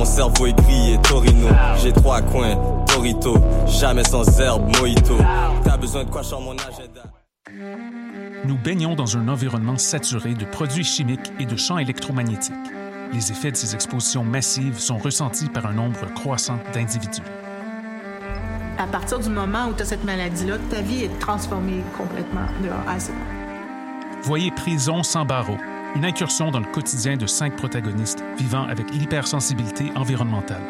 Mon cerveau est grillé, Torino. J'ai trois coins, Torito. Jamais sans herbe, Mojito. T'as besoin de quoi sur mon agenda? Nous baignons dans un environnement saturé de produits chimiques et de champs électromagnétiques. Les effets de ces expositions massives sont ressentis par un nombre croissant d'individus. À partir du moment où tu as cette maladie-là, ta vie est transformée complètement de A à Z. Voyez Prison sans barreaux, une incursion dans le quotidien de cinq protagonistes vivant avec l'hypersensibilité environnementale.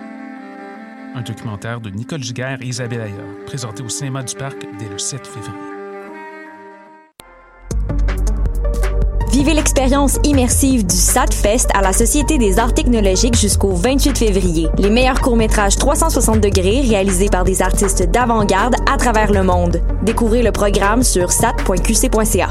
Un documentaire de Nicole Giguère et Isabelle Ayer, présenté au cinéma du Parc dès le 7 février. Vivez l'expérience immersive du SATFest à la Société des arts technologiques jusqu'au 28 février. Les meilleurs courts-métrages 360 degrés réalisés par des artistes d'avant-garde à travers le monde. Découvrez le programme sur sat.qc.ca.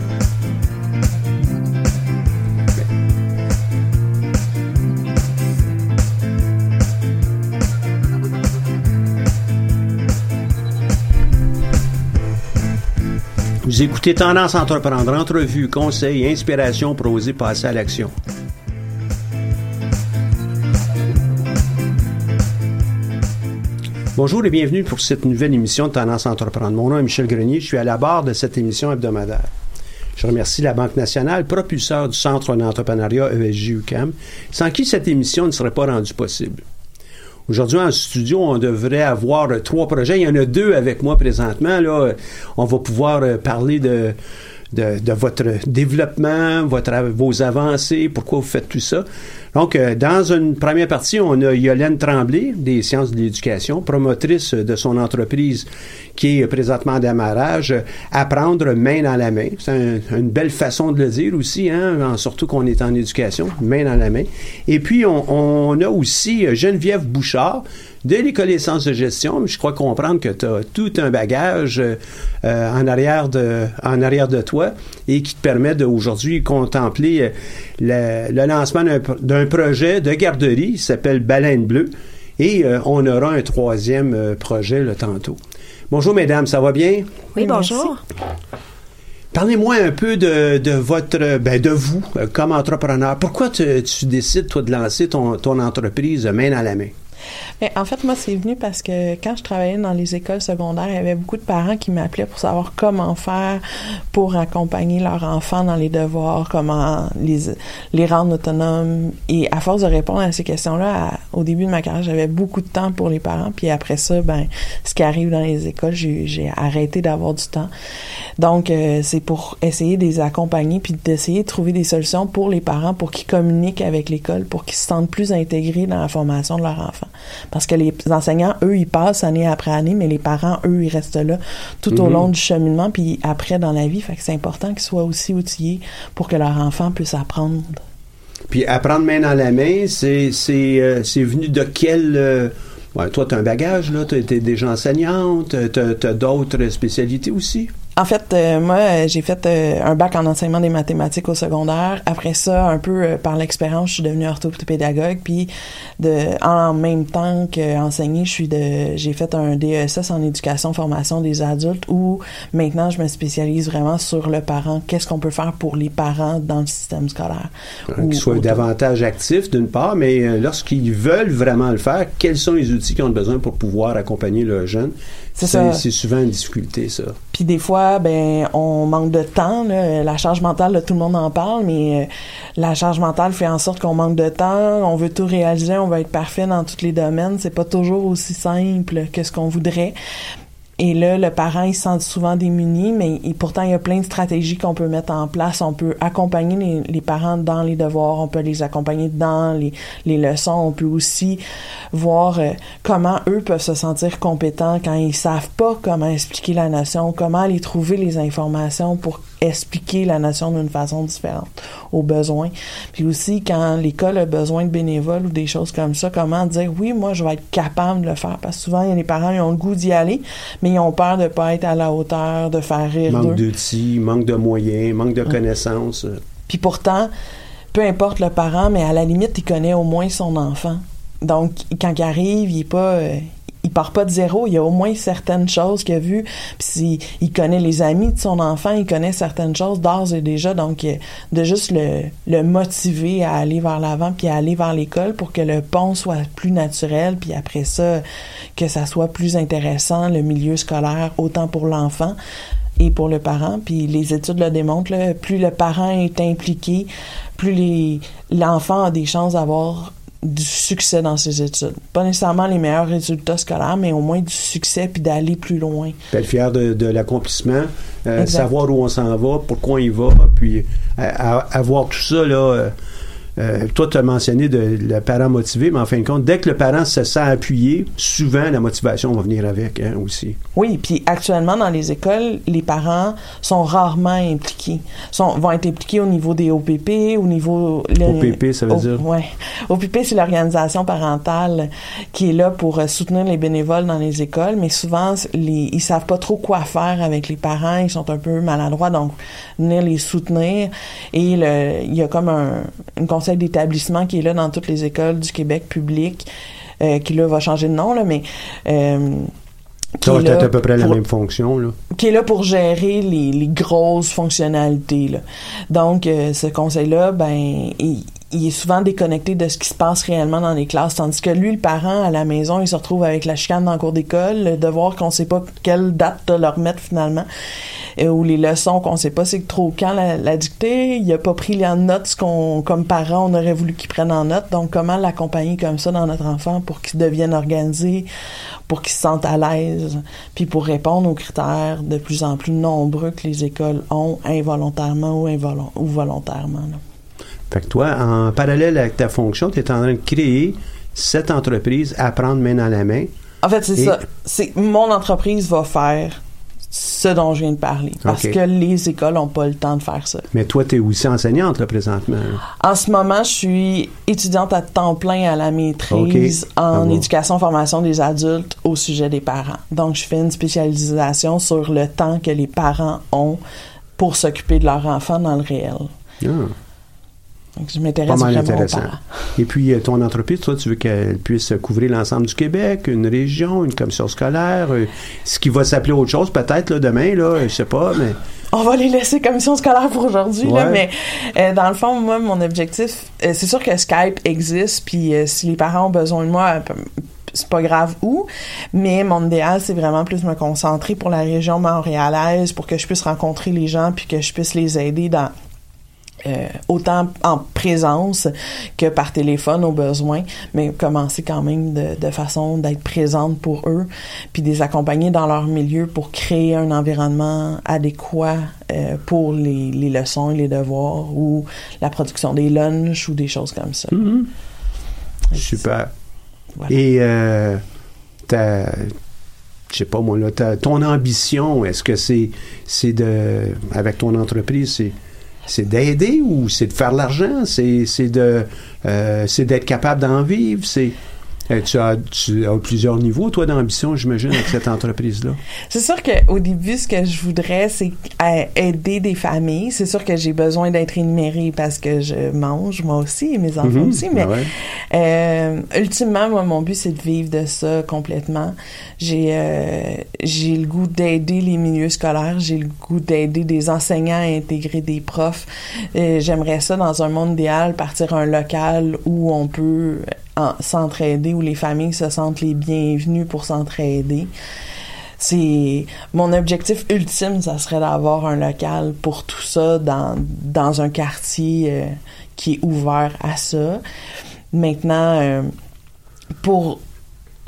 Vous écoutez Tendance Entreprendre, entrevue, conseils, inspiration pour oser passer à l'action. Bonjour et bienvenue pour cette nouvelle émission de Tendance Entreprendre. Mon nom est Michel Grenier, je suis à la barre de cette émission hebdomadaire. Je remercie la Banque nationale, propulseur du Centre d'entrepreneuriat ESG-UCAM, sans qui cette émission ne serait pas rendue possible. Aujourd'hui, en studio, on devrait avoir trois projets. Il y en a deux avec moi présentement. Là, on va pouvoir parler de, de, de votre développement, votre, vos avancées, pourquoi vous faites tout ça. Donc, euh, dans une première partie, on a Yolène Tremblay, des sciences de l'éducation, promotrice de son entreprise qui est présentement en démarrage, apprendre main dans la main. C'est un, une belle façon de le dire aussi, hein, surtout qu'on est en éducation, main dans la main. Et puis, on, on a aussi Geneviève Bouchard, de l'École des sciences de gestion, je crois comprendre que tu as tout un bagage euh, en, arrière de, en arrière de toi et qui te permet d'aujourd'hui contempler le, le lancement d'un projet de garderie qui s'appelle Baleine Bleue et euh, on aura un troisième euh, projet là, tantôt. Bonjour mesdames, ça va bien? Oui, bonjour. Parlez-moi un peu de, de votre, ben de vous comme entrepreneur. Pourquoi tu, tu décides, toi, de lancer ton, ton entreprise main dans la main? Mais en fait, moi, c'est venu parce que quand je travaillais dans les écoles secondaires, il y avait beaucoup de parents qui m'appelaient pour savoir comment faire pour accompagner leurs enfants dans les devoirs, comment les, les rendre autonomes. Et à force de répondre à ces questions-là, au début de ma carrière, j'avais beaucoup de temps pour les parents. Puis après ça, ben, ce qui arrive dans les écoles, j'ai arrêté d'avoir du temps. Donc, euh, c'est pour essayer de les accompagner puis d'essayer de trouver des solutions pour les parents pour qu'ils communiquent avec l'école, pour qu'ils se sentent plus intégrés dans la formation de leurs enfants. Parce que les enseignants, eux, ils passent année après année, mais les parents, eux, ils restent là tout au Mhm. long du cheminement, puis après dans la vie. Fait que c'est important qu'ils soient aussi outillés pour que leur enfant puisse apprendre. Puis apprendre main dans la main, c'est euh, venu de quel euh, ouais, toi tu as un bagage là, tu es déjà enseignante, tu as, d'autres spécialités aussi? En fait, euh, moi, euh, j'ai fait euh, un bac en enseignement des mathématiques au secondaire. Après ça, un peu euh, par l'expérience, je suis devenue orthopédagogue. Puis, de, en même temps qu'enseigner, je suis de, j'ai fait un DESS en éducation formation des adultes où maintenant je me spécialise vraiment sur le parent. Qu'est-ce qu'on peut faire pour les parents dans le système scolaire? Qu'ils soient davantage actifs, d'une part, mais euh, lorsqu'ils veulent vraiment le faire, quels sont les outils qu'ils ont besoin pour pouvoir accompagner leurs jeunes? C'est souvent une difficulté, ça. Puis des fois, ben, on manque de temps. là. La charge mentale, là, tout le monde en parle, mais euh, la charge mentale fait en sorte qu'on manque de temps. On veut tout réaliser, on veut être parfait dans tous les domaines. C'est pas toujours aussi simple que ce qu'on voudrait. Et là, le parent, il se sent souvent démuni, mais pourtant, il y a plein de stratégies qu'on peut mettre en place. On peut accompagner les, parents dans les devoirs, on peut les accompagner dans les, les leçons. On peut aussi voir euh, comment eux peuvent se sentir compétents quand ils savent pas comment expliquer la notion, comment aller trouver les informations pour expliquer la notion d'une façon différente aux besoins. Puis aussi, quand l'école a besoin de bénévoles ou des choses comme ça, comment dire oui, moi, je vais être capable de le faire. Parce que souvent, il y a les parents, ils ont le goût d'y aller, mais ils ont peur de pas être à la hauteur, de faire rire Manque d'outils, manque de moyens, manque de connaissances. Puis pourtant, peu importe le parent, mais à la limite, il connaît au moins son enfant. Donc, quand il arrive, il est pas, euh, part pas de zéro. Il y a au moins certaines choses qu'il a vues. Puis il connaît les amis de son enfant, il connaît certaines choses d'ores et déjà. Donc, euh, de juste le, le motiver à aller vers l'avant puis à aller vers l'école pour que le pont soit plus naturel. Puis après ça, que ça soit plus intéressant, le milieu scolaire, autant pour l'enfant et pour le parent. Puis les études le démontrent, là, plus le parent est impliqué, plus l'enfant a des chances d'avoir du succès dans ses études. Pas nécessairement les meilleurs résultats scolaires, mais au moins du succès puis d'aller plus loin. Être fier de, de l'accomplissement, euh, savoir où on s'en va, pourquoi on y va, puis euh, à- à- avoir tout ça, là. Euh, toi, tu as mentionné de, le parent motivé, mais en fin de compte, dès que le parent se sent appuyé, souvent la motivation va venir avec hein, aussi. Oui, puis actuellement dans les écoles, les parents sont rarement impliqués. Sont, vont être impliqués au niveau des OPP, au niveau le- OPP, ça veut O- dire? Ouais. OPP, c'est l'organisation parentale qui est là pour euh, soutenir les bénévoles dans les écoles, mais souvent les, ils savent pas trop quoi faire avec les parents, ils sont un peu maladroits, donc venir les soutenir. Et le, il y a comme un, un conseil d'établissement qui est là dans toutes les écoles du Québec public, euh, qui là va changer de nom là, mais euh, qui Ça va à peu près la même fonction, là. qui est là pour gérer les, les grosses fonctionnalités. Là. Donc, euh, ce conseil-là, ben, il, il est souvent déconnecté de ce qui se passe réellement dans les classes, tandis que lui, le parent, à la maison, il se retrouve avec la chicane dans le cours d'école, le devoir qu'on sait pas quelle date de leur mettre finalement, euh, ou les leçons qu'on sait pas c'est trop quand la, la dictée, il a pas pris en note ce qu'on, comme parent, on aurait voulu qu'il prenne en note. Donc, comment l'accompagner comme ça dans notre enfant pour qu'il devienne organisé, pour qu'il se sente à l'aise, puis pour répondre aux critères de plus en plus nombreux que les écoles ont involontairement ou, involo- ou volontairement. là. Fait que toi, en parallèle avec ta fonction, tu es en train de créer cette entreprise, apprendre main dans la main. En fait, c'est ça. C'est mon entreprise va faire ce dont je viens de parler parce que les écoles n'ont pas le temps de faire ça. Mais toi, tu es aussi enseignante, là, présentement. En ce moment, je suis étudiante à temps plein à la maîtrise en Ah bon. éducation formation des adultes au sujet des parents. Donc, je fais une spécialisation sur le temps que les parents ont pour s'occuper de leur enfant dans le réel. Ah, Donc, je pas m'intéresse mal intéressant. parents. Et puis, euh, ton entreprise, toi, tu veux qu'elle puisse couvrir l'ensemble du Québec, une région, une commission scolaire, euh, ce qui va s'appeler autre chose peut-être là, demain, là, je sais pas, mais... On va les laisser commission scolaire pour aujourd'hui, là, mais euh, dans le fond, moi, mon objectif, euh, c'est sûr que Skype existe, puis euh, si les parents ont besoin de moi, c'est pas grave où, mais mon idéal, c'est vraiment plus me concentrer pour la région montréalaise, pour que je puisse rencontrer les gens, puis que je puisse les aider dans euh, autant en présence que par téléphone au besoin, mais commencer quand même de, de façon d'être présente pour eux, puis de les accompagner dans leur milieu pour créer un environnement adéquat euh, pour les, les leçons et les devoirs ou la production des lunchs ou des choses comme ça. Super. Et euh, ta, je sais pas moi là, ta- ton ambition, est-ce que c'est c'est de avec ton entreprise, c'est c'est d'aider ou c'est de faire l'argent, c'est c'est de euh, c'est d'être capable d'en vivre, c'est tu, as, tu as plusieurs niveaux, toi, d'ambition, j'imagine, avec cette entreprise-là. C'est sûr qu'au début, ce que je voudrais, c'est aider des familles. C'est sûr que j'ai besoin d'être énumérée parce que je mange, moi aussi, et mes enfants Mhm. aussi. Mais Ah ouais. euh, ultimement, moi, mon but, c'est de vivre de ça complètement. J'ai euh, j'ai le goût d'aider les milieux scolaires. J'ai le goût d'aider des enseignants à intégrer des profs. Euh, J'aimerais ça, dans un monde idéal, partir un local où on peut s'entraider, où les familles se sentent les bienvenus pour s'entraider. C'est mon objectif ultime, ça serait d'avoir un local pour tout ça dans, dans un quartier euh, qui est ouvert à ça. Maintenant, euh, pour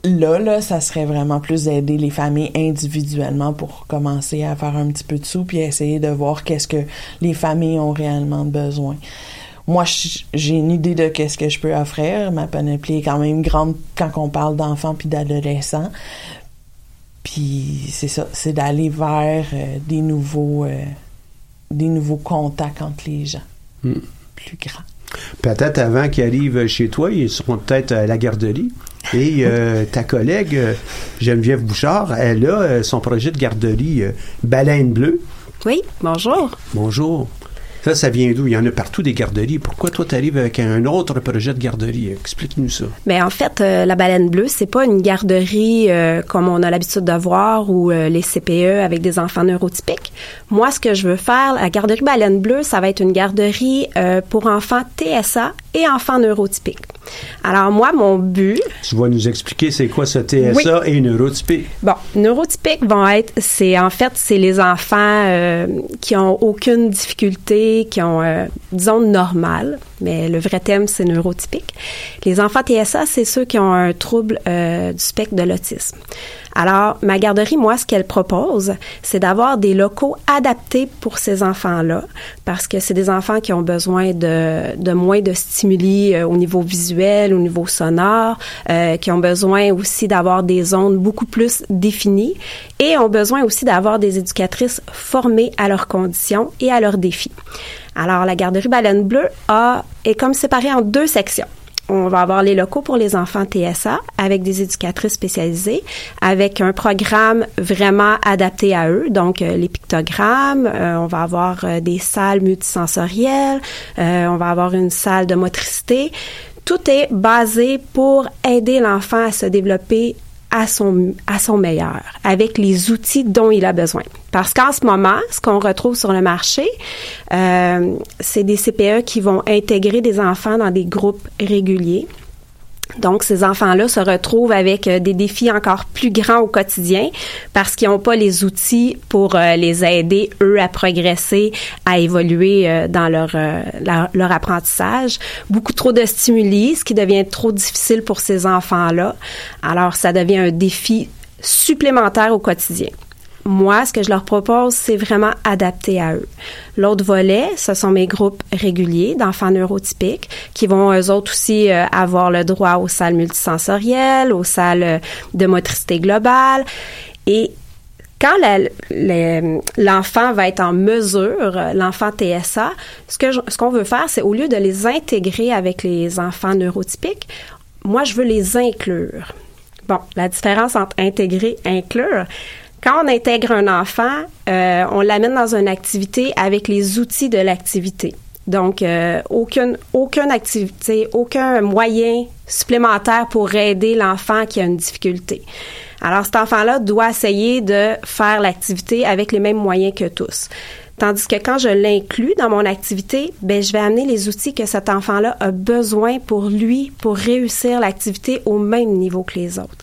là, là, ça serait vraiment plus d'aider les familles individuellement pour commencer à faire un petit peu de sous puis essayer de voir qu'est-ce que les familles ont réellement besoin. Moi, j'ai une idée de qu'est-ce que je peux offrir. Ma panoplie est quand même grande quand on parle d'enfants puis d'adolescents. Puis c'est ça, c'est d'aller vers euh, des nouveaux euh, des nouveaux contacts entre les gens Hmm. plus grands. Peut-être avant qu'ils arrivent chez toi, ils seront peut-être à la garderie. Et euh, ta collègue, Geneviève Bouchard, elle a son projet de garderie euh, Baleine Bleue. Oui, bonjour. Bonjour. Ça, ça vient d'où? Il y en a partout des garderies. Pourquoi toi, tu arrives avec un autre projet de garderie? Explique-nous ça. Ben en fait, euh, la baleine bleue, c'est pas une garderie euh, comme on a l'habitude de voir ou euh, les CPE avec des enfants neurotypiques. Moi, ce que je veux faire, la garderie baleine bleue, ça va être une garderie pour enfants TSA et enfants neurotypiques. Alors moi, mon but, Tu vas nous expliquer c'est quoi ce TSA et neurotypique. Bon, neurotypiques vont être, c'est en fait, c'est les enfants euh, qui ont aucune difficulté, qui ont, euh, disons, normal, mais le vrai thème, c'est neurotypique. Les enfants TSA, c'est ceux qui ont un trouble euh, du spectre de l'autisme. Alors, ma garderie, moi, ce qu'elle propose, c'est d'avoir des locaux adaptés pour ces enfants-là, parce que c'est des enfants qui ont besoin de, de moins de stimuli euh, au niveau visuel, au niveau sonore, euh, qui ont besoin aussi d'avoir des zones beaucoup plus définies et ont besoin aussi d'avoir des éducatrices formées à leurs conditions et à leurs défis. Alors, la garderie Baleine Bleue a, est comme séparée en deux sections. On va avoir les locaux pour les enfants TSA avec des éducatrices spécialisées, avec un programme vraiment adapté à eux, donc euh, les pictogrammes, euh, on va avoir euh, des salles multisensorielles, on va avoir une salle de motricité. Tout est basé pour aider l'enfant à se développer à son, à son meilleur, avec les outils dont il a besoin. Parce qu'en ce moment, ce qu'on retrouve sur le marché, euh, c'est des CPE qui vont intégrer des enfants dans des groupes réguliers. Donc, ces enfants-là se retrouvent avec euh, des défis encore plus grands au quotidien parce qu'ils n'ont pas les outils pour euh, les aider, eux, à progresser, à évoluer euh, dans leur, leur, leur apprentissage. Beaucoup trop de stimuli, ce qui devient trop difficile pour ces enfants-là. Alors, ça devient un défi supplémentaire au quotidien. Moi, ce que je leur propose, c'est vraiment adapté à eux. L'autre volet, ce sont mes groupes réguliers d'enfants neurotypiques qui vont eux autres aussi euh, avoir le droit aux salles multisensorielles, aux salles euh, de motricité globale. Et quand l'enfant va être en mesure, euh, l'enfant TSA, ce que qu'on veut faire, c'est au lieu de les intégrer avec les enfants neurotypiques, moi, je veux les inclure. Bon, la différence entre intégrer et inclure, quand on intègre un enfant, euh, on l'amène dans une activité avec les outils de l'activité. Donc, euh, aucune, aucune activité, aucun moyen supplémentaire pour aider l'enfant qui a une difficulté. Alors, cet enfant-là doit essayer de faire l'activité avec les mêmes moyens que tous. Tandis que quand je l'inclus dans mon activité, ben je vais amener les outils que cet enfant-là a besoin pour lui pour réussir l'activité au même niveau que les autres.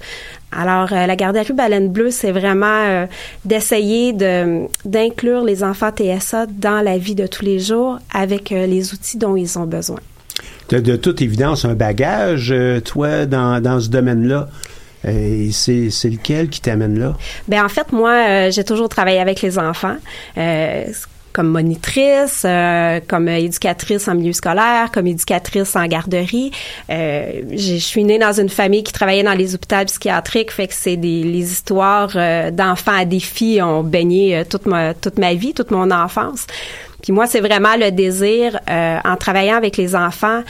Alors, euh, la garderie Baleine Bleue, c'est vraiment euh, d'essayer de d'inclure les enfants TSA dans la vie de tous les jours avec euh, les outils dont ils ont besoin. Tu as de toute évidence un bagage, euh, toi, dans, dans ce domaine-là? Et c'est c'est lequel qui t'amène là? Ben en fait, moi, j'ai toujours travaillé avec les enfants. Comme monitrice, euh, comme éducatrice en milieu scolaire, comme éducatrice en garderie. Euh, je suis née dans une famille qui travaillait dans les hôpitaux psychiatriques, fait que c'est des les histoires euh, d'enfants à défi ont baigné toute ma toute ma vie, toute mon enfance. Puis moi, c'est vraiment le désir en travaillant avec les enfants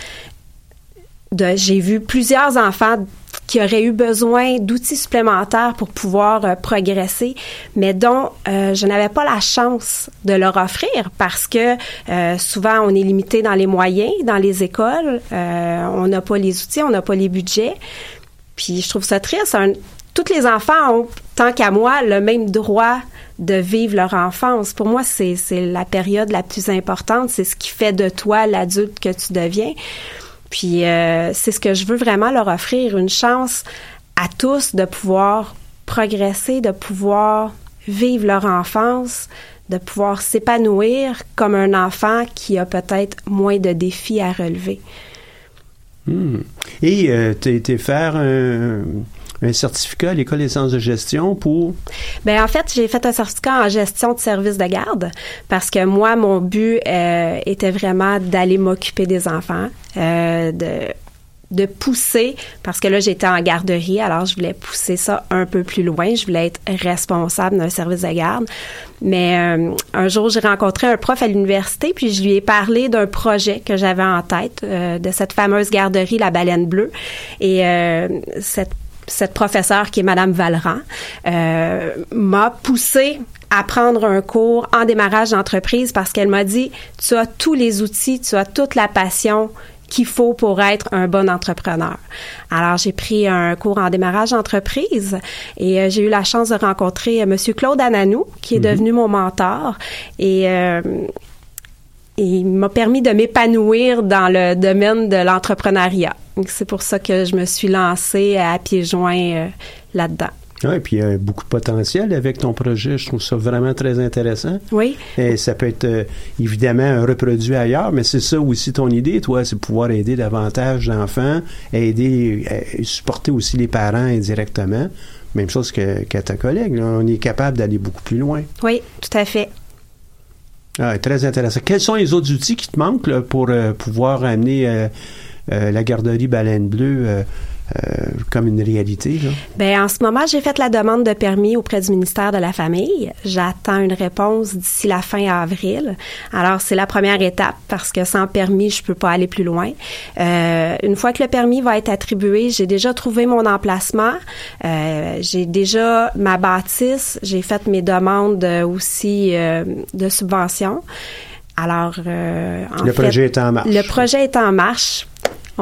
j'ai vu plusieurs enfants qui auraient eu besoin d'outils supplémentaires pour pouvoir euh, progresser, mais dont euh, je n'avais pas la chance de leur offrir parce que euh, souvent on est limité dans les moyens, dans les écoles, on n'a pas les outils, on n'a pas les budgets. Puis je trouve ça triste. Un, tous les enfants ont, tant qu'à moi, le même droit de vivre leur enfance. Pour moi, c'est la période la plus importante. C'est ce qui fait de toi l'adulte que tu deviens. Puis euh, c'est ce que je veux vraiment leur offrir, une chance à tous de pouvoir progresser, de pouvoir vivre leur enfance, de pouvoir s'épanouir comme un enfant qui a peut-être moins de défis à relever. Hmm. Et euh, tu été faire un un certificat à l'École des sciences de gestion pour? Ben en fait, j'ai fait un certificat en gestion de services de garde parce que moi, mon but euh, était vraiment d'aller m'occuper des enfants, euh, de de pousser, parce que là, j'étais en garderie, alors je voulais pousser ça un peu plus loin. Je voulais être responsable d'un service de garde. Mais euh, un jour, j'ai rencontré un prof à l'université, puis je lui ai parlé d'un projet que j'avais en tête, de cette fameuse garderie La Baleine Bleue. Et cette cette professeure qui est Madame Valran euh, m'a poussé à prendre un cours en démarrage d'entreprise parce qu'elle m'a dit tu as tous les outils, tu as toute la passion qu'il faut pour être un bon entrepreneur. Alors j'ai pris un cours en démarrage d'entreprise et euh, j'ai eu la chance de rencontrer euh, Monsieur Claude Ananou qui est mhm. devenu mon mentor et il m'a permis de m'épanouir dans le domaine de l'entrepreneuriat. C'est pour ça que je me suis lancée à pieds joints euh, là-dedans. Oui, puis il y a beaucoup de potentiel avec ton projet. Je trouve ça vraiment très intéressant. Oui. Et ça peut être euh, évidemment reproduit ailleurs, mais c'est ça aussi ton idée, toi, c'est pouvoir aider davantage d'enfants, aider, euh, supporter aussi les parents indirectement. Même chose que, ta collègue. On est capable d'aller beaucoup plus loin. Oui, tout à fait. Ah, très intéressant. Quels sont les autres outils qui te manquent pour pouvoir amener euh, la garderie Baleine Bleue euh, euh, comme une réalité? Là? Bien, en ce moment, j'ai fait la demande de permis auprès du ministère de la Famille. J'attends une réponse d'ici la fin avril. Alors, c'est la première étape parce que sans permis, je peux pas aller plus loin. Une fois que le permis va être attribué, j'ai déjà trouvé mon emplacement. J'ai déjà ma bâtisse. J'ai fait mes demandes aussi de subvention. Alors, en le projet est en marche. Le projet est en marche.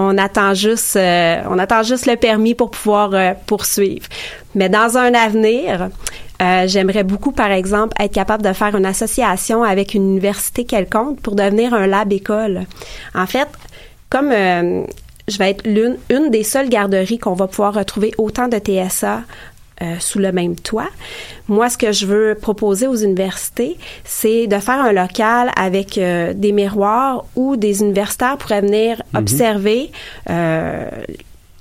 On attend juste, euh, on attend juste le permis pour pouvoir euh, poursuivre. Mais dans un avenir, euh, j'aimerais beaucoup, par exemple, être capable de faire une association avec une université quelconque pour devenir un lab école. En fait, comme je vais être l'une, une des seules garderies qu'on va pouvoir retrouver autant de TSA euh, sous le même toit. Moi, ce que je veux proposer aux universités, c'est de faire un local avec euh, des miroirs où des universitaires pourraient venir mhm. observer euh,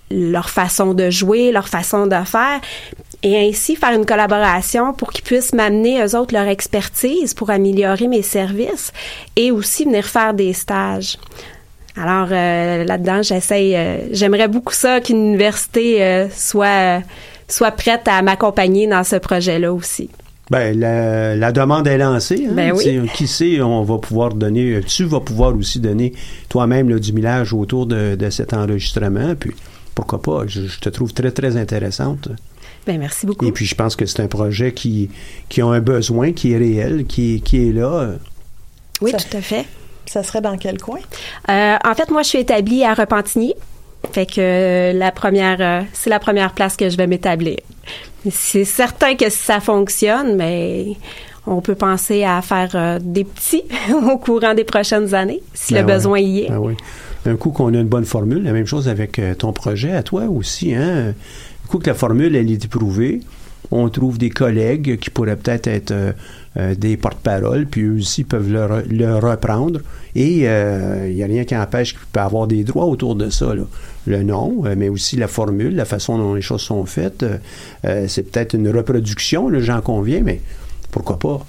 leur façon de jouer, leur façon de faire, et ainsi faire une collaboration pour qu'ils puissent m'amener eux autres leur expertise pour améliorer mes services et aussi venir faire des stages. Alors là-dedans, j'essaye, j'aimerais beaucoup ça qu'une université soit soit prête à m'accompagner dans ce projet-là aussi. Ben, la, demande est lancée. Hein? Ben oui. Qui sait, on va pouvoir donner, tu vas pouvoir aussi donner toi-même du millage autour de, cet enregistrement. Puis, pourquoi pas, je, te trouve très, très intéressante. Ben, merci beaucoup. Et puis, je pense que c'est un projet qui, qui a un besoin, qui est réel, qui, qui est là. Oui, tout à fait. Ça serait dans quel coin? Euh, en fait, moi, je suis établie à Repentigny. Fait que euh, la première, euh, c'est la première place que je vais m'établir. C'est certain que si ça fonctionne, mais on peut penser à faire euh, des petits au courant des prochaines années, si le ben besoin y est. Ben oui. Un coup qu'on a une bonne formule, la même chose avec ton projet à toi aussi. Hein? Un coup que la formule, elle est éprouvée, on trouve des collègues qui pourraient peut-être être, des porte-paroles, puis eux aussi peuvent le, reprendre. Et il n'y a rien qui empêche qu'il peut avoir des droits autour de ça. Là le nom, euh, mais aussi la formule, la façon dont les choses sont faites. Euh, euh, c'est peut-être une reproduction, j'en conviens, mais pourquoi pas?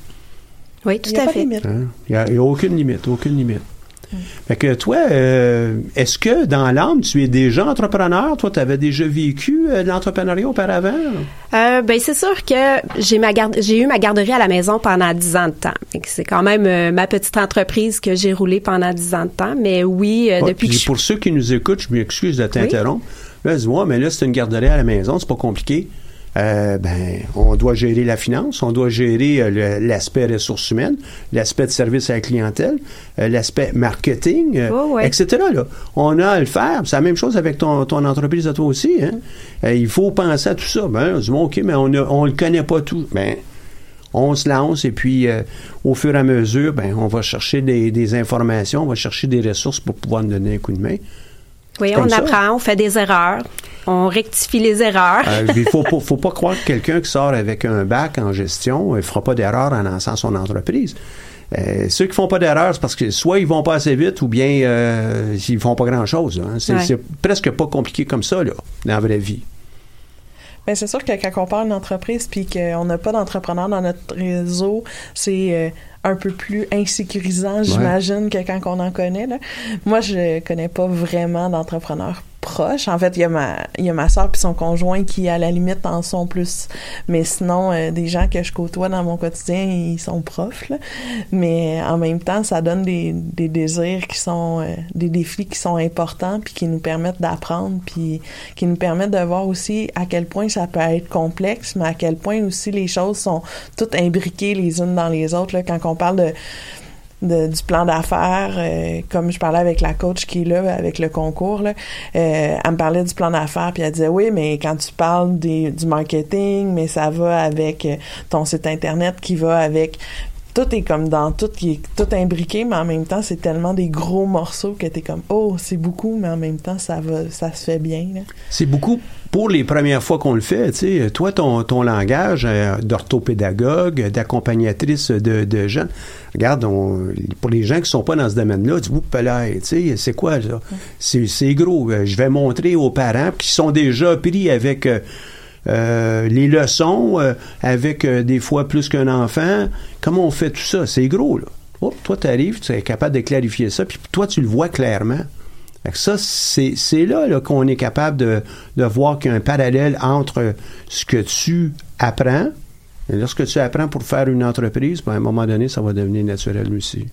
Oui, tout à fait. Il n'y a, aucune limite, aucune limite. Fait que toi, euh, est-ce que dans l'âme, tu es déjà entrepreneur? Toi, tu avais déjà vécu euh, de l'entrepreneuriat auparavant? Euh, ben c'est sûr que j'ai ma garde, j'ai eu ma garderie à la maison pendant dix ans de temps. C'est quand même euh, ma petite entreprise que j'ai roulée pendant dix ans de temps. Mais oui, depuis Pour ceux qui nous écoutent, je m'excuse de t'interrompre. Là, elle dit, ouais, mais là, c'est une garderie à la maison, c'est pas compliqué. Euh, ben, on doit gérer la finance, on doit gérer euh, l'aspect ressources humaines, l'aspect de service à la clientèle, euh, l'aspect marketing, Ouais, ouais. etc. Là. On a à le faire. C'est la même chose avec ton, ton entreprise à toi aussi. Hein? Il faut penser à tout ça. Ben, on se dit, bon, OK, mais on ne on le connaît pas tout. Ben, on se lance et puis euh, au fur et à mesure, ben, on va chercher des, des informations, on va chercher des ressources pour pouvoir nous donner un coup de main. Oui, on ça. apprend, on fait des erreurs, on rectifie les erreurs. Euh, il faut, pas- faut pas croire que quelqu'un qui sort avec un bac en gestion ne fera pas d'erreur en lançant son entreprise. Euh, ceux qui font pas d'erreur, c'est parce que soit ils vont pas assez vite ou bien euh, ils font pas grand-chose. hein. C'est Ouais. c'est presque pas compliqué comme ça là, dans la vraie vie. Ben, c'est sûr que quand on parle d'une entreprise puis qu'on n'a pas d'entrepreneurs dans notre réseau, c'est euh, un peu plus insécurisant, j'imagine, que quand on en connaît. Là. Moi, je connais pas vraiment d'entrepreneurs proches. En fait, il y a ma, il y a ma soeur puis son conjoint qui, à la limite, en sont plus. Mais sinon, euh, des gens que je côtoie dans mon quotidien, ils sont profs. Là. Mais en même temps, ça donne des, des désirs qui sont, euh, des défis qui sont importants puis qui nous permettent d'apprendre puis qui nous permettent de voir aussi à quel point ça peut être complexe, mais à quel point aussi les choses sont toutes imbriquées les unes dans les autres. Là. Quand on parle de de- du plan d'affaires, euh, comme je parlais avec la coach qui est là, avec le concours, là, euh, elle me parlait du plan d'affaires, puis elle disait, oui, mais quand tu parles du marketing, mais ça va avec euh, ton site Internet qui va avec... Tout est comme dans tout, qui est tout imbriqué, mais en même temps, c'est tellement des gros morceaux que t'es comme, oh, c'est beaucoup, mais en même temps, ça va, ça se fait bien. C'est beaucoup? Pour les premières fois qu'on le fait. Tu sais, toi, ton, ton langage euh, d'orthopédagogue, d'accompagnatrice de, de jeunes, regarde, on- pour les gens qui sont pas dans ce domaine-là, tu tu sais, c'est quoi ça? C'est gros. Euh, Je vais montrer aux parents qui sont déjà pris avec euh, les leçons, avec des fois plus qu'un enfant. Comment on fait tout ça? C'est gros, là. Oups, toi, tu arrives, tu es capable de clarifier ça, puis toi, tu le vois clairement. Ça, c'est là, là, qu'on est capable de, de voir qu'il y a un parallèle entre ce que tu apprends, et lorsque tu apprends pour faire une entreprise, ben, à un moment donné, ça va devenir naturel aussi.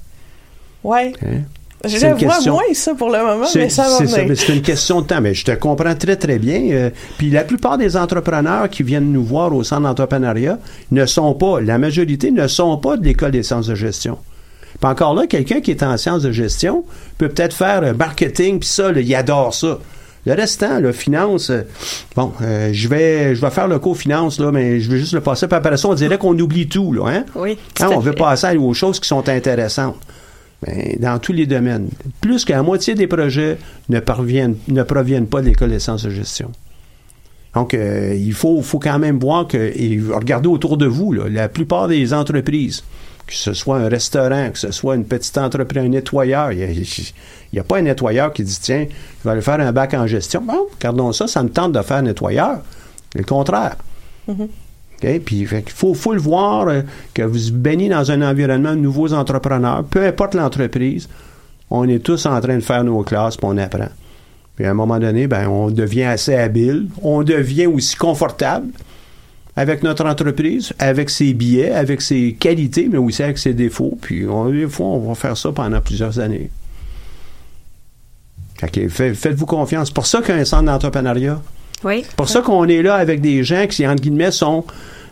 Ouais. Hein? Je C'est le vois question- moins, ça, pour le moment, C'est mais ça va c'est ça, venir. mais c'est une question de temps. Mais je te comprends très, très bien. Euh, puis la plupart des entrepreneurs qui viennent nous voir au centre d'entrepreneuriat ne sont pas, la majorité ne sont pas de l'école des sciences de gestion. Puis encore là, quelqu'un qui est en sciences de gestion peut peut-être faire euh, marketing, puis ça, là, il adore ça. Le restant, la finance, euh, bon, euh, je vais je vais faire le cours finance, là, mais je vais juste le passer. Puis après ça, on dirait qu'on oublie tout, là, hein? Oui, Hein, on veut passer aux choses qui sont intéressantes. Ben, dans tous les domaines. Plus qu'à la moitié des projets ne, parviennent, ne proviennent pas de l'école des sciences de gestion. Donc, euh, il faut, faut quand même voir que, et regardez autour de vous, là, la plupart des entreprises, que ce soit un restaurant, que ce soit une petite entreprise, un nettoyeur, il n'y a, pas un nettoyeur qui dit, tiens, je vais aller faire un bac en gestion. Bon, regardons ça, ça me tente de faire nettoyeur. C'est le contraire. OK? Puis il faut, faut le voir euh, que vous baignez dans un environnement de nouveaux entrepreneurs, peu importe l'entreprise, on est tous en train de faire nos classes, puis on apprend. Puis à un moment donné, ben, on devient assez habile, on devient aussi confortable avec notre entreprise, avec ses billets, avec ses qualités, mais aussi avec ses défauts. Puis on, des fois, on va faire ça pendant plusieurs années. Fait- faites-vous confiance. C'est pour ça qu'il y a un centre d'entrepreneuriat. Oui. C'est pour ça qu'on est là avec des gens qui, entre guillemets, sont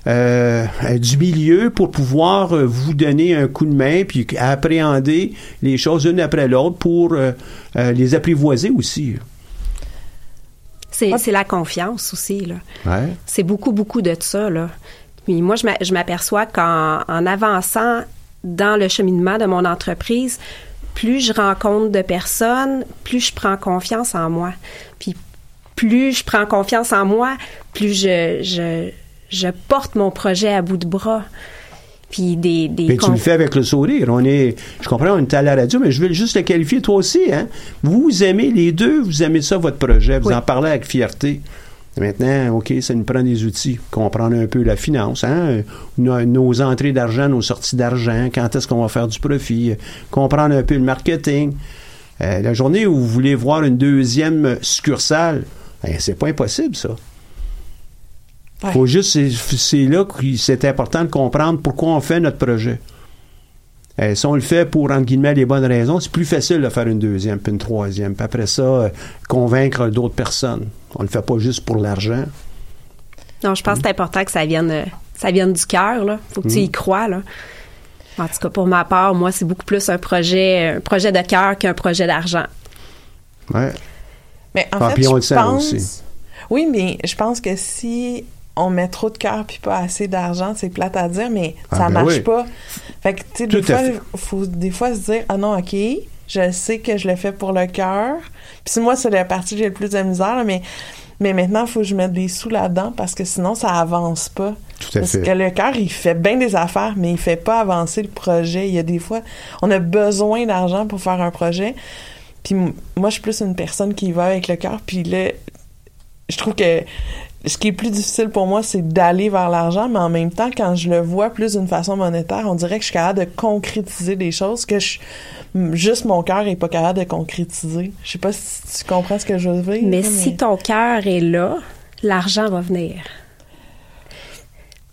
euh, du milieu pour pouvoir euh, vous donner un coup de main puis appréhender les choses une après l'autre pour euh, les apprivoiser aussi. C'est c'est la confiance aussi, là. Ouais. C'est beaucoup, beaucoup de ça, là. Puis moi, je m'aperçois qu'en en avançant dans le cheminement de mon entreprise, plus je rencontre de personnes, plus je prends confiance en moi. Puis plus je prends confiance en moi, plus je, je, je porte mon projet à bout de bras. Puis des... des Mais tu le fais avec le sourire. On est, je comprends, on est à la radio, mais je veux juste le qualifier toi aussi. Hein? Vous aimez les deux, vous aimez ça, votre projet, vous Oui. en parlez avec fierté. Maintenant, OK, ça nous prend des outils. Comprendre un peu la finance, hein? nos, nos entrées d'argent, nos sorties d'argent, quand est-ce qu'on va faire du profit, comprendre un peu le marketing. Euh, la journée où vous voulez voir une deuxième succursale, ben, c'est pas impossible, ça. Faut juste, c'est- là que c'est important de comprendre pourquoi on fait notre projet. Euh, si on le fait pour, entre guillemets, les bonnes raisons, c'est plus facile de faire une deuxième, puis une troisième. Puis après ça, euh, convaincre d'autres personnes. On le fait pas juste pour l'argent. Non, je pense que c'est important que ça vienne, euh, ça vienne du cœur. Là, faut que tu y Mm. crois. Là. En tout cas, pour ma part, moi, c'est beaucoup plus un projet, un projet de cœur qu'un projet d'argent. Ouais. Mais en Ah, fait, puis on je le sent pense. aussi. Oui, mais je pense que si on met trop de cœur puis pas assez d'argent, c'est plate à dire, mais Ah, ça ben marche oui. pas. Fait que, tu sais, des fois, fait. faut des fois se dire, ah non, ok, je sais que je le fais pour le cœur. Puis moi, c'est la partie que j'ai le plus de misère, là, mais, mais maintenant, il faut que je mette des sous là-dedans parce que sinon, ça avance pas. Tout à Parce fait. que le cœur, il fait bien des affaires, mais il fait pas avancer le projet. Il y a des fois, on a besoin d'argent pour faire un projet. Puis moi, je suis plus une personne qui y va avec le cœur. Puis là, je trouve que ce qui est plus difficile pour moi, c'est d'aller vers l'argent, mais en même temps, quand je le vois plus d'une façon monétaire, on dirait que je suis capable de concrétiser des choses que je, juste mon cœur est pas capable de concrétiser. Je sais pas si tu comprends ce que je veux dire. Mais si ton cœur est là, l'argent va venir.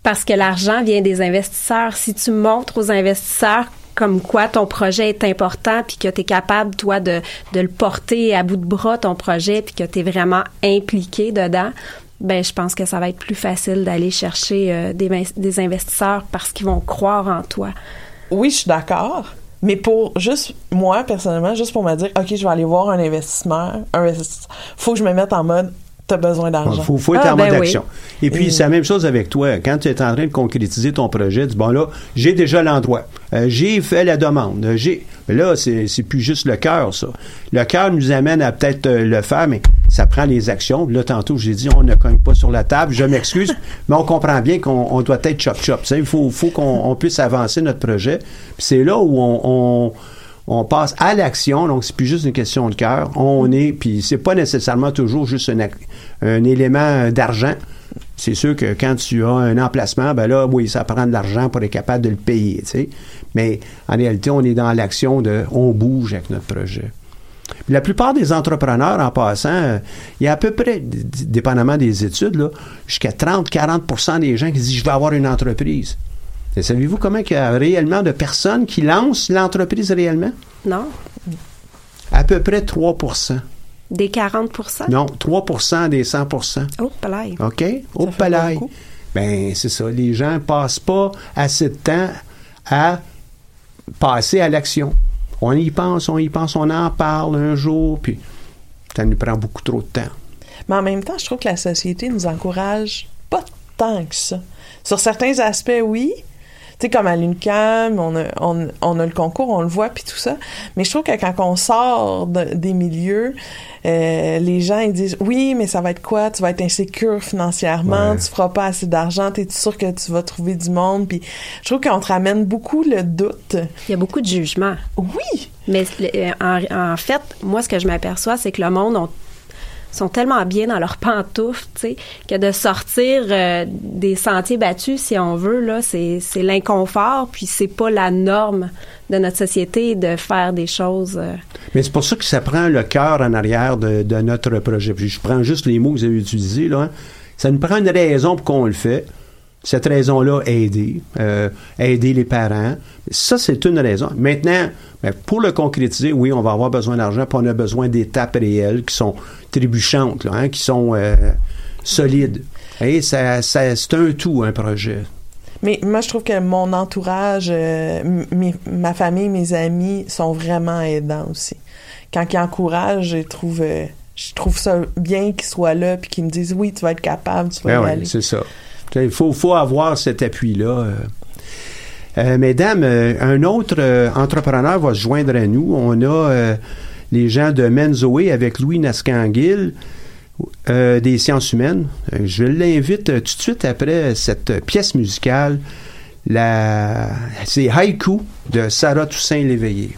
Parce que l'argent vient des investisseurs. Si tu montres aux investisseurs comme quoi ton projet est important, puis que tu es capable, toi, de, de le porter à bout de bras, ton projet, puis que tu es vraiment impliqué dedans, ben je pense que ça va être plus facile d'aller chercher euh, des, des investisseurs parce qu'ils vont croire en toi. Oui, je suis d'accord. Mais pour juste moi personnellement, juste pour me dire, ok, je vais aller voir un investissement, un investisseur, faut que je me mette en mode, besoin d'argent. Il faut, faut être Ah, en ben mode oui. action. Et puis, Et- c'est la même chose avec toi. Quand tu es en train de concrétiser ton projet, tu dis, bon là, j'ai déjà l'endroit. Euh, j'ai fait la demande. Euh, J'ai... Là, c'est, c'est plus juste le cœur, ça. Le cœur nous amène à peut-être euh, le faire, mais ça prend les actions. Là, tantôt, j'ai dit, on ne cogne pas sur la table. Je m'excuse, mais on comprend bien qu'on on doit être chop-chop. Tu sais, Il faut, faut qu'on on puisse avancer notre projet. Puis c'est là où on... on on passe à l'action, donc c'est plus juste une question de cœur. On est, puis c'est pas nécessairement toujours juste un, élément d'argent. C'est sûr que quand tu as un emplacement, ben là, oui, ça prend de l'argent pour être capable de le payer, tu sais. Mais en réalité, on est dans l'action de, on bouge avec notre projet. La plupart des entrepreneurs, en passant, il y a à peu près, dépendamment des études, jusqu'à 30-40% des gens qui disent je vais avoir une entreprise. Et savez-vous comment il y a réellement de personnes qui lancent l'entreprise réellement? Non? À peu près 3% Des 40% Non, 3% des 100% Oh, palais. OK? Au palais. Ben, c'est ça. Les gens passent pas assez de temps à passer à l'action. On y pense, on y pense, on en parle un jour, puis ça nous prend beaucoup trop de temps. Mais en même temps, je trouve que la société nous encourage pas tant que ça. Sur certains aspects, oui. Tu sais, comme à l'UNCAM, on a, on, on a le concours, on le voit, puis tout ça. Mais je trouve que quand on sort de- des milieux, euh, les gens, ils disent, oui, mais ça va être quoi? Tu vas être insécure financièrement, Ouais. tu feras pas assez d'argent, t'es sûr que tu vas trouver du monde? Puis je trouve qu'on te ramène beaucoup le doute. Il y a beaucoup de jugement. Oui. Mais le- en, en fait, moi, ce que je m'aperçois, c'est que le monde ont- sont tellement bien dans leurs pantoufles, tu sais, que de sortir euh, des sentiers battus, si on veut, là, c'est l'inconfort, puis c'est pas la norme de notre société de faire des choses. euh, Mais c'est pour ça que ça prend le cœur en arrière de, notre projet. Puis je prends juste les mots que vous avez utilisés. Là, hein. Ça nous prend une raison pour qu'on le fait. Cette raison-là, aider, euh, aider les parents. Ça, c'est une raison. Maintenant, ben, pour le concrétiser, oui, on va avoir besoin d'argent, puis on a besoin d'étapes réelles qui sont trébuchantes, là, hein, qui sont euh, solides. Et ça, ça, c'est un tout, un projet. Mais moi, je trouve que mon entourage, euh, mes- ma famille, mes amis sont vraiment aidants aussi. Quand ils encouragent, je trouve, euh, je trouve ça bien qu'ils soient là puis qu'ils me disent oui, tu vas être capable, tu vas Ben y aller. c'est ça. Il faut, faut avoir cet appui-là. euh. Euh, mesdames, euh, un autre euh, entrepreneur va se joindre à nous. On a les gens de Menzoé avec Louis Nascanguil euh, des sciences humaines. Je l'invite tout de suite après cette pièce musicale. C'est Haïku de Sarah Toussaint Léveillé.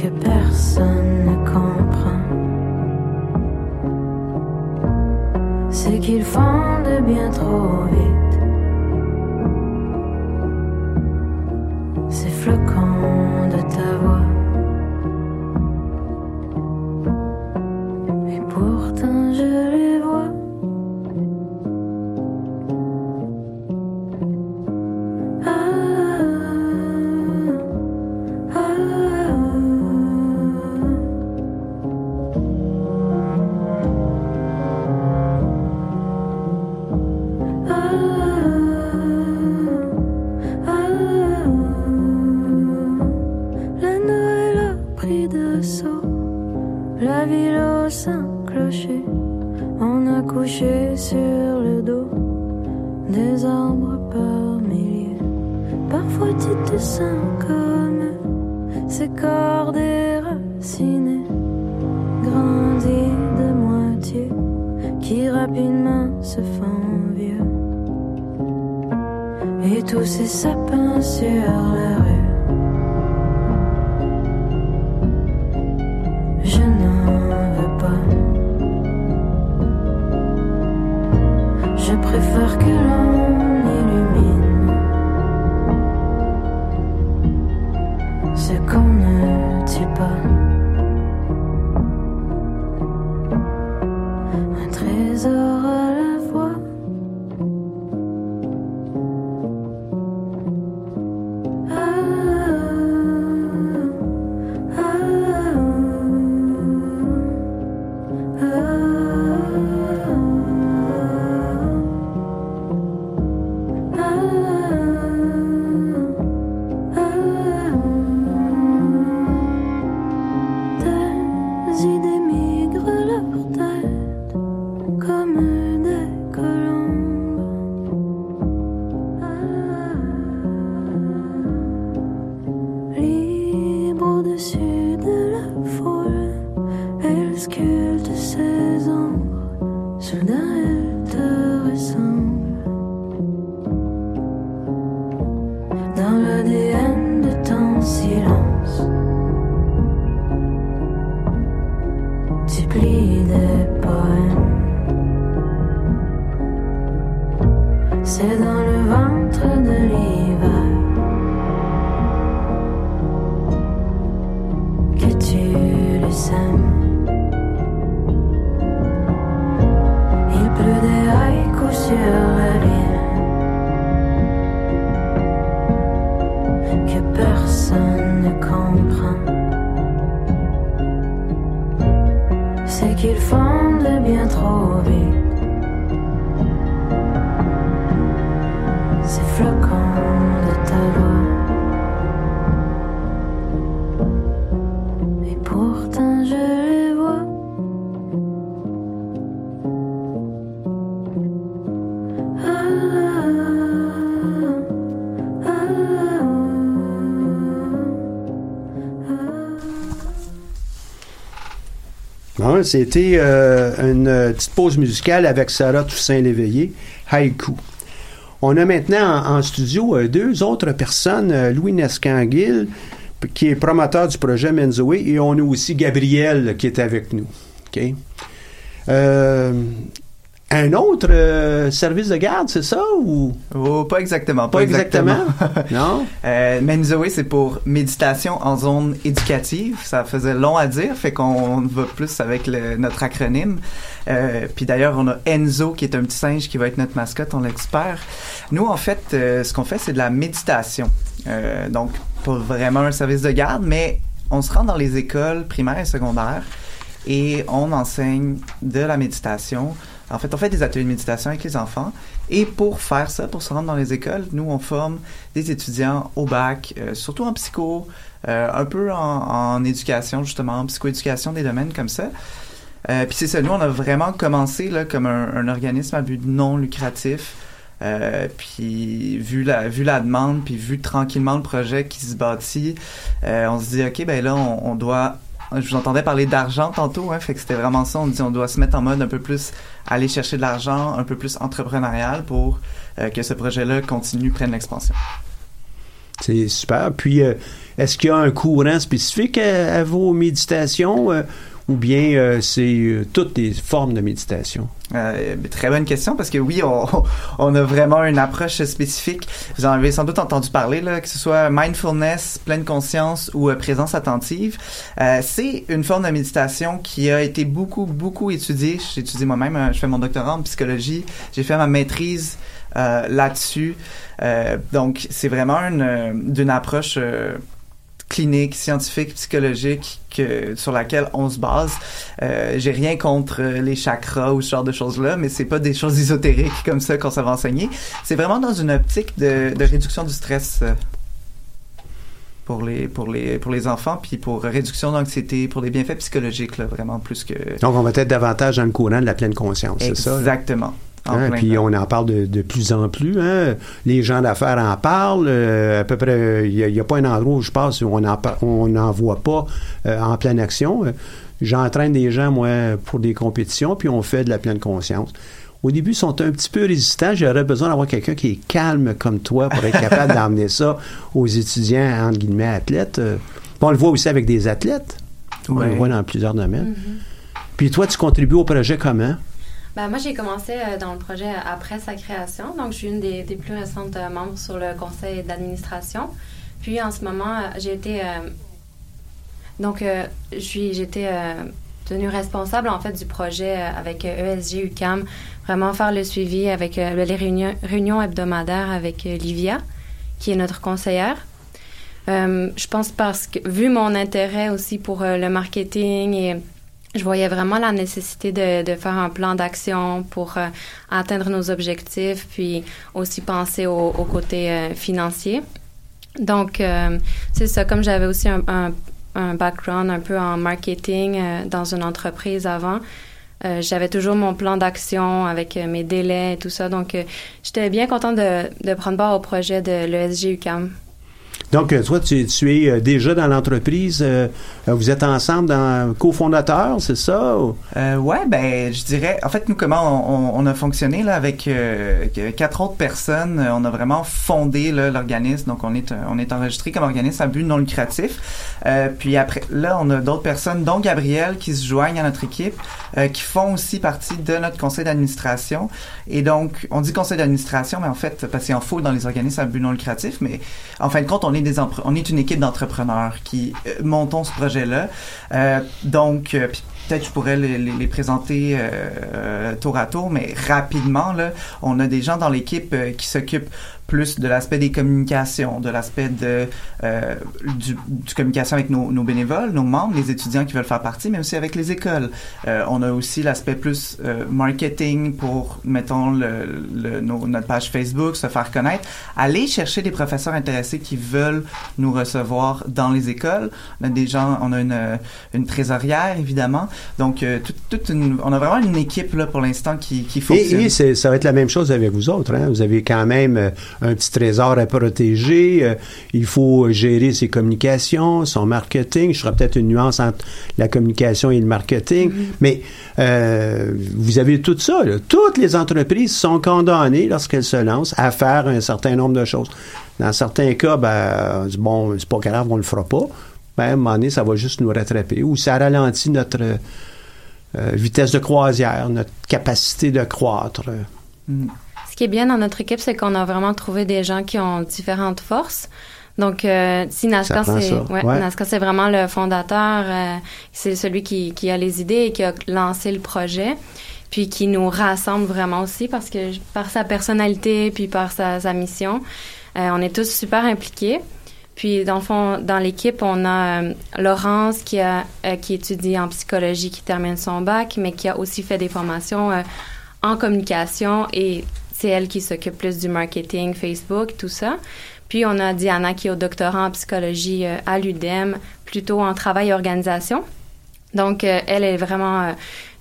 Que personne ne comprend. C'est qu'ils font de bien trop vite. Ces flocons c'était euh, une euh, petite pause musicale avec Sarah Toussaint-Léveillé, Haïku. On a maintenant en, studio euh, deux autres personnes, Louis Nescanguil, qui est promoteur du projet Menzoé, et on a aussi Gabriel qui est avec nous. Okay? Un autre euh, service de garde, c'est ça ou? Oh, pas exactement. Pas exactement. non? Euh, Menzoé, c'est pour méditation en zone éducative. Ça faisait long à dire, fait qu'on va plus avec le- notre acronyme. Euh, puis d'ailleurs, on a Enzo, qui est un petit singe qui va être notre mascotte, on l'espère. Nous, en fait, euh, ce qu'on fait, c'est de la méditation. Euh, donc, pas vraiment un service de garde, mais on se rend dans les écoles primaires et secondaires et on enseigne de la méditation En fait, on fait des ateliers de méditation avec les enfants. Et pour faire ça, pour se rendre dans les écoles, nous, on forme des étudiants au bac, euh, surtout en psycho, euh, un peu en, en, éducation, justement, en psychoéducation, des domaines comme ça. Euh, Puis c'est ça, nous, on a vraiment commencé là, comme un, un organisme à but non lucratif. Euh, puis vu la vu la demande puis vu tranquillement le projet qui se bâtit euh, on se dit ok ben là on, on doit je vous entendais parler d'argent tantôt, hein, fait que c'était vraiment ça. On dit on doit se mettre en mode un peu plus aller chercher de l'argent, un peu plus entrepreneurial pour euh, que ce projet-là continue, prenne l'expansion. C'est super. Puis, euh, est-ce qu'il y a un courant spécifique à, vos méditations? Euh, ou bien euh, c'est euh, toutes les formes de méditation? Euh, très bonne question parce que oui, on, a vraiment une approche spécifique. Vous en avez sans doute entendu parler, que ce soit mindfulness, pleine conscience ou présence attentive. C'est une forme de méditation qui a été beaucoup, beaucoup étudiée. J'ai étudié moi-même, je fais mon doctorat en psychologie, j'ai fait ma maîtrise là-dessus. Donc, c'est vraiment une, d'une approche clinique, scientifique, psychologique que, sur laquelle on se base. Euh, J'ai rien contre les chakras ou ce genre de choses-là, mais c'est pas des choses ésotériques comme ça qu'on va enseigner. C'est vraiment dans une optique de, de réduction du stress. Euh, pour les pour les pour les enfants puis pour réduction d'anxiété pour des bienfaits psychologiques là vraiment plus que donc on va être davantage dans le courant de la pleine conscience c'est ça exactement Hein, puis on en parle de, de, plus en plus. Hein. Les gens d'affaires en parlent. Euh, à peu près, il n'y a, a, pas un endroit où je passe où on n'en on en voit pas euh, en pleine action. J'entraîne des gens, moi, pour des compétitions, puis on fait de la pleine conscience. Au début, ils sont un petit peu résistants. J'aurais besoin d'avoir quelqu'un qui est calme comme toi pour être capable d'emmener ça aux étudiants, entre guillemets, athlètes. Euh, on le voit aussi avec des athlètes. Ouais. On le voit dans plusieurs domaines. Mm-hmm. Puis toi, tu contribues au projet comment? Ben, moi, j'ai commencé euh, dans le projet après sa création. Donc, je suis une des, plus récentes euh, membres sur le conseil d'administration. Puis, en ce moment, euh, j'ai été. donc, j'étais tenue responsable, en fait, du projet avec ESG UCAM. Vraiment faire le suivi avec les réunions, réunions hebdomadaires avec Livia, qui est notre conseillère. je pense parce que, vu mon intérêt aussi pour le marketing et je voyais vraiment la nécessité de, de faire un plan d'action pour euh, atteindre nos objectifs, puis aussi penser au, au côté euh, financier. Donc, euh, c'est ça, comme j'avais aussi un, un, un, background un peu en marketing euh, dans une entreprise avant, j'avais toujours mon plan d'action avec mes délais et tout ça. Donc, j'étais bien contente de, de prendre part au projet de l'ESG UCAM. Donc, toi, tu, es déjà dans l'entreprise. Euh, vous êtes ensemble dans cofondateur, c'est ça? Euh, ouais, ben, je dirais. En fait, nous, comment on, a fonctionné là avec euh, quatre autres personnes. On a vraiment fondé l'organisme. Donc, on est on est enregistré comme organisme à but non lucratif. Euh, puis après, là, on a d'autres personnes, dont Gabriel, qui se joignent à notre équipe, euh, qui font aussi partie de notre conseil d'administration. Et donc, on dit conseil d'administration, mais en fait, parce qu'il en faut dans les organismes à but non lucratif. Mais en fin de compte, on on est une équipe d'entrepreneurs qui euh, montons ce projet-là. Euh, donc, euh, peut-être je pourrais les, présenter tour à tour, mais rapidement, là, on a des gens dans l'équipe qui s'occupent plus de l'aspect des communications, de l'aspect de euh, du, du, communication avec nos, nos, bénévoles, nos membres, les étudiants qui veulent faire partie, mais aussi avec les écoles. Euh, on a aussi l'aspect plus euh, marketing pour, mettons, le, le, nos, notre page Facebook, se faire connaître, aller chercher des professeurs intéressés qui veulent nous recevoir dans les écoles. On a des gens, on a une, une trésorière évidemment, donc toute, toute une, on a vraiment une équipe là pour l'instant qui, qui fonctionne. Et, et ça va être la même chose avec vous autres. Hein? Vous avez quand même un petit trésor à protéger. Euh, il faut gérer ses communications, son marketing. Je ferai peut-être une nuance entre la communication et le marketing. Mm-hmm. Mais euh, vous avez tout ça. Là. Toutes les entreprises sont condamnées lorsqu'elles se lancent à faire un certain nombre de choses. Dans certains cas, ben, bon, c'est pas grave, on le fera pas. Ben, à un moment donné, ça va juste nous rattraper. Ou ça ralentit notre euh, vitesse de croisière, notre capacité de croître. Mm qui est bien dans notre équipe, c'est qu'on a vraiment trouvé des gens qui ont différentes forces. Donc, euh, si Nazca, c'est ouais, ouais. c'est vraiment le fondateur, euh, c'est celui qui, qui a les idées et qui a lancé le projet, puis qui nous rassemble vraiment aussi parce que par sa personnalité puis par sa, sa mission, euh, on est tous super impliqués. Puis dans le fond, dans l'équipe, on a euh, Laurence qui a qui étudie en psychologie, qui termine son bac, mais qui a aussi fait des formations en communication et c'est elle qui s'occupe plus du marketing, Facebook, tout ça. Puis on a Diana qui est au doctorat en psychologie euh, à l'UDEM, plutôt en travail et organisation. Donc euh, elle est vraiment euh,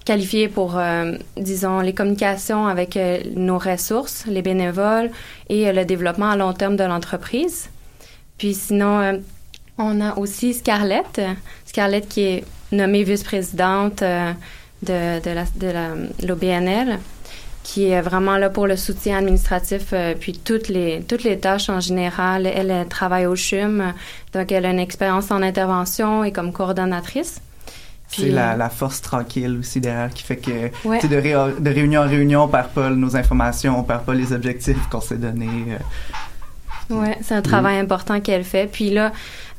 qualifiée pour, disons, les communications avec nos ressources, les bénévoles et le développement à long terme de l'entreprise. Puis sinon, on a aussi Scarlett, Scarlett qui est nommée vice-présidente de, l'OBNL, qui est vraiment là pour le soutien administratif, euh, puis toutes les, toutes les tâches en général. Elle, elle travaille au CHUM, donc elle a une expérience en intervention et comme coordonnatrice. C'est la, euh, la force tranquille aussi derrière qui fait que Ouais. de, ré- de réunion en réunion, on perd pas nos informations, on perd pas les objectifs qu'on s'est donnés. euh. Ouais, c'est un travail important qu'elle fait. Puis là,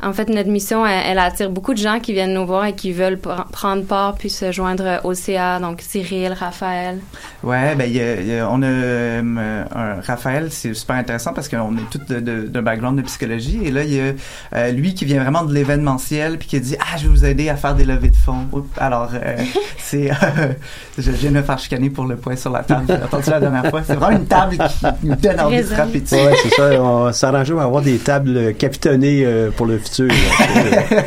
en fait, notre mission, elle, elle attire beaucoup de gens qui viennent nous voir et qui veulent pr- prendre part puis se joindre au CA. Donc Cyril, Raphaël. Ouais, ben il y a- il y a- on a euh, un Raphaël, c'est super intéressant parce qu'on est tous d'un background de psychologie et là il y a euh, lui qui vient vraiment de l'événementiel puis qui dit ah je vais vous aider à faire des levées de fonds. Oups. Alors euh, c'est euh, je viens de me faire chicaner pour le point sur la table. J'ai entendu la dernière fois. C'est vraiment une table qui nous donne envie de frapper dessus. Ouais, c'est ça. On va s'arranger pour avoir des tables capitonnées euh, pour le futur. Là.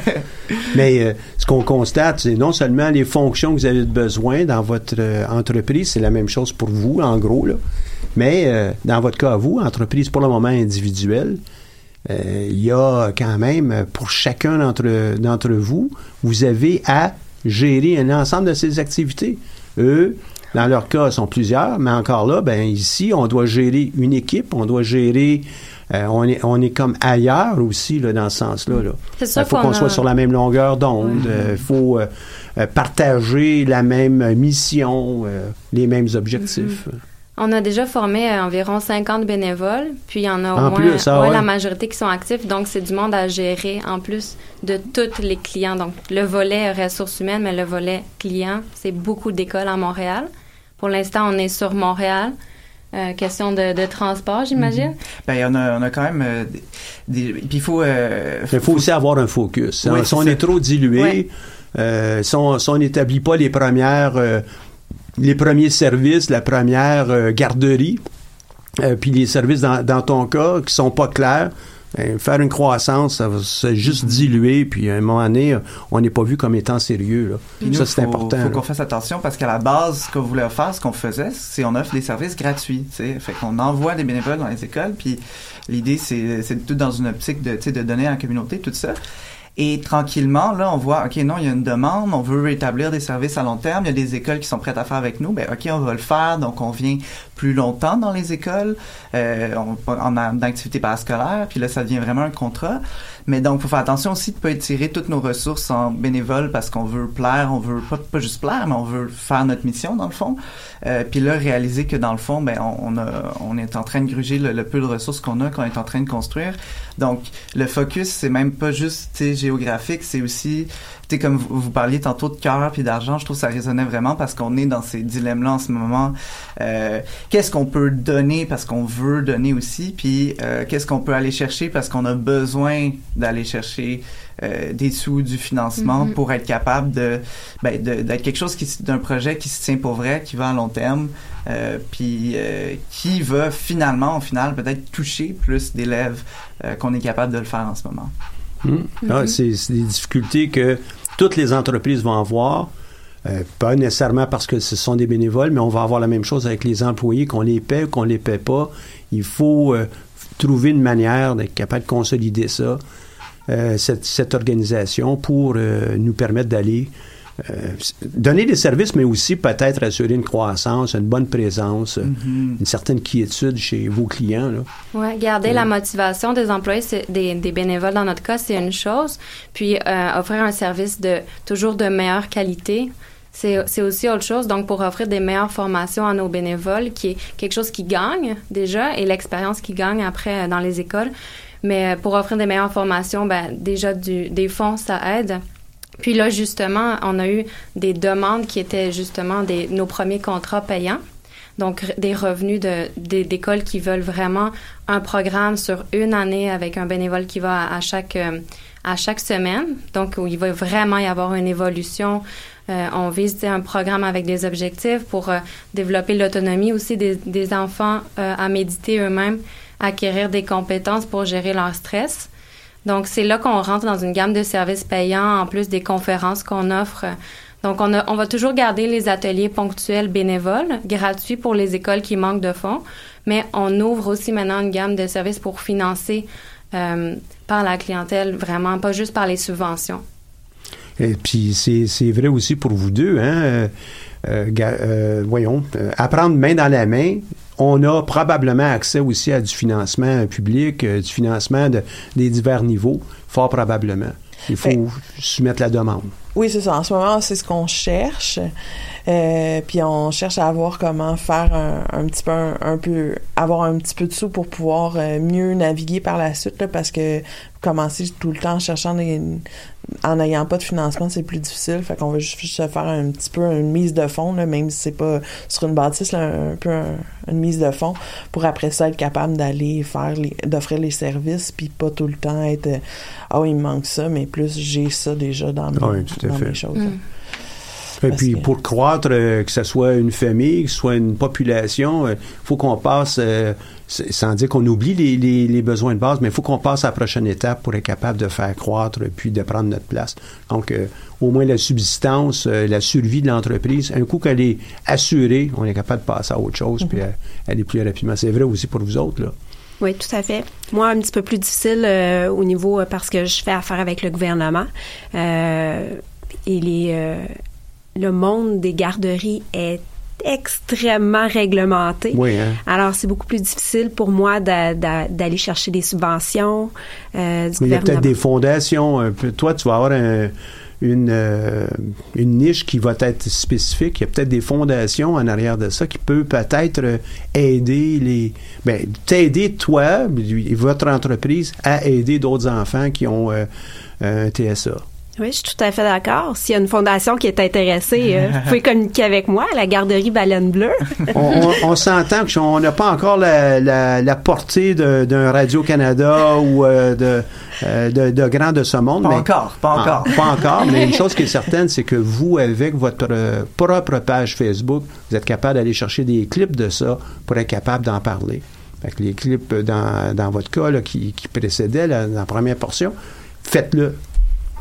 Mais euh, ce qu'on constate, c'est non seulement les fonctions que vous avez besoin dans votre euh, entreprise, c'est la même chose pour vous, en gros, là. Mais euh, dans votre cas, vous, entreprise pour le moment individuelle, il y a quand même, pour chacun d'entre, d'entre vous, vous avez à gérer un ensemble de ces activités. Eux, dans leur cas, sont plusieurs, mais encore là, ben ici, on doit gérer une équipe, on doit gérer, euh, on, est, on est comme ailleurs aussi là, dans ce sens-là. Là. Il faut qu'on a- soit sur la même longueur d'onde, il faut euh, euh, partager la même mission, euh, les mêmes objectifs. On a déjà formé euh, environ 50 bénévoles, puis il y en a au En moins plus, ah ouais, ouais. la majorité qui sont actifs, donc c'est du monde à gérer en plus de tous les clients. Donc le volet ressources humaines, mais le volet client, c'est beaucoup d'écoles à Montréal. Pour l'instant, on est sur Montréal. Euh, question de, de transport, j'imagine. Ben, on a, on a quand même euh, des, Puis il faut. euh, Il faut aussi avoir un focus. Oui, Hein, si on ça. est trop dilué, Ouais. euh, si on si on n'établit pas les premières, euh, les premiers services, la première euh, garderie, euh, puis les services dans, dans ton cas qui sont pas clairs, faire une croissance, ça va se juste diluer, puis à un moment donné, on n'est pas vu comme étant sérieux. Là. Nous, Ça, c'est faut- important. faut là. qu'on fasse attention parce qu'à la base, ce qu'on voulait faire, ce qu'on faisait, c'est on offre des services gratuits. tu sais. Fait qu'on envoie des bénévoles dans les écoles. Puis l'idée, c'est c'est tout dans une optique de, tu sais, de donner à la communauté, tout ça. Et tranquillement, là, on voit, OK, non, il y a une demande, on veut rétablir des services à long terme, il y a des écoles qui sont prêtes à faire avec nous, ben OK, on va le faire, donc on vient plus longtemps dans les écoles, euh, on, en, en activité parascolaire, puis là, ça devient vraiment un contrat. Mais donc, faut faire attention aussi de pas étirer toutes nos ressources en bénévoles parce qu'on veut plaire, on veut pas, pas juste plaire, mais on veut faire notre mission dans le fond. Euh, puis là, réaliser que dans le fond, ben, on, on, a, on est en train de gruger le, le peu de ressources qu'on a, qu'on est en train de construire. Donc, le focus, c'est même pas juste géographique, c'est aussi, comme vous, vous parliez tantôt de cœur puis d'argent, je trouve que ça résonnait vraiment parce qu'on est dans ces dilemmes-là en ce moment. Euh, qu'est-ce qu'on peut donner parce qu'on veut donner aussi, puis euh, qu'est-ce qu'on peut aller chercher parce qu'on a besoin d'aller chercher euh, des sous, du financement Mhm. pour être capable de ben, de- d'être quelque chose qui d'un projet qui se tient pour vrai, qui va à long terme, euh, puis euh, qui va finalement, au final, peut-être toucher plus d'élèves euh, qu'on est capable de le faire en ce moment. Ah, c'est c'est des difficultés que toutes les entreprises vont avoir. Euh, pas nécessairement parce que ce sont des bénévoles, mais on va avoir la même chose avec les employés, qu'on les paie ou qu'on les paie pas. Il faut euh, trouver une manière d'être capable de consolider ça, euh, cette, cette organisation, pour euh, nous permettre d'aller euh, donner des services, mais aussi peut-être assurer une croissance, une bonne présence, euh, Mhm. une certaine quiétude chez vos clients. Ouais, garder Ouais. la motivation des employés, des, des bénévoles dans notre cas, c'est une chose. Puis euh, offrir un service de toujours de meilleure qualité, c'est c'est aussi autre chose. Donc pour offrir des meilleures formations à nos bénévoles, qui est quelque chose qui gagne déjà et l'expérience qui gagne après euh, dans les écoles. Mais euh, pour offrir des meilleures formations, ben déjà du, des fonds, ça aide. Puis là, justement, on a eu des demandes qui étaient justement des, nos premiers contrats payants. Donc, des revenus de, d'écoles qui veulent vraiment un programme sur une année avec un bénévole qui va à, chaque, euh, à chaque semaine. Donc, où il va vraiment y avoir une évolution Euh, on vise un programme avec des objectifs pour euh, développer l'autonomie aussi des, des enfants euh, à méditer eux-mêmes, acquérir des compétences pour gérer leur stress. Donc, c'est là qu'on rentre dans une gamme de services payants, en plus des conférences qu'on offre. Donc, on, a- va toujours garder les ateliers ponctuels bénévoles, gratuits pour les écoles qui manquent de fonds, mais on ouvre aussi maintenant une gamme de services pour financer euh, par la clientèle, vraiment, pas juste par les subventions. Et puis c'est vrai aussi pour vous deux, hein. euh, euh, voyons, apprendre main dans la main. On a probablement accès aussi à du financement public, euh, du financement de, des divers niveaux, fort probablement. Il faut Ben- soumettre la demande. Oui, c'est ça. En ce moment, c'est ce qu'on cherche. Euh, puis on cherche à voir comment faire un, un petit peu, un, un peu, avoir un petit peu de sous pour pouvoir euh, mieux naviguer par la suite, là, parce que commencer tout le temps en cherchant des, en n'ayant pas de financement, c'est plus difficile. Fait qu'on va juste se faire un petit peu une mise de fonds, là, même si c'est pas sur une bâtisse, là, un, peu un- une mise de fonds, pour après ça être capable d'aller faire, les- d'offrir les services, puis pas tout le temps être, euh, ah oui, il me manque ça, mais plus j'ai ça déjà dans mes, Oui, à dans fait. mes choses. Mm. Et Parce puis que- pour croître, euh, que ce soit une famille, que ce soit une population, il faut qu'on passe, euh, c'est- sans dire qu'on oublie les, les- les besoins de base, mais il faut qu'on passe à la prochaine étape pour être capable de faire croître puis de prendre notre place. Donc, euh, au moins la subsistance, euh, la survie de l'entreprise, un coup qu'elle est assurée, on est capable de passer à autre chose puis Mhm. à- aller plus rapidement. C'est vrai aussi pour vous autres, là. Oui, tout à fait. Moi, un petit peu plus difficile euh, au niveau euh, parce que je fais affaire avec le gouvernement. Euh, et les, euh, le monde des garderies est extrêmement réglementé. Oui, hein? Alors, c'est beaucoup plus difficile pour moi d'a- d'a- d'aller chercher des subventions euh, du Mais il y a peut-être des fondations. un peu. Toi, tu vas avoir un- une, euh, une niche qui va être spécifique. Il y a peut-être des fondations en arrière de ça qui peut peut-être aider les. Ben, t'aider toi et votre entreprise à aider d'autres enfants qui ont euh, un TSA. Oui, je suis tout à fait d'accord. S'il y a une fondation qui est intéressée, euh, vous pouvez communiquer avec moi, la garderie Baleine Bleue. on, on- on s'entend qu'on n'a pas encore la, la- la portée d'un Radio-Canada ou euh, de, euh, de, de grands de ce monde. Pas mais- encore, pas Ah, encore. pas encore, mais une chose qui est certaine, c'est que vous, avec votre euh, propre page Facebook, vous êtes capable d'aller chercher des clips de ça pour être capable d'en parler. Fait que les clips, dans, dans votre cas, là, qui, qui précédaient la, la première portion, faites-le.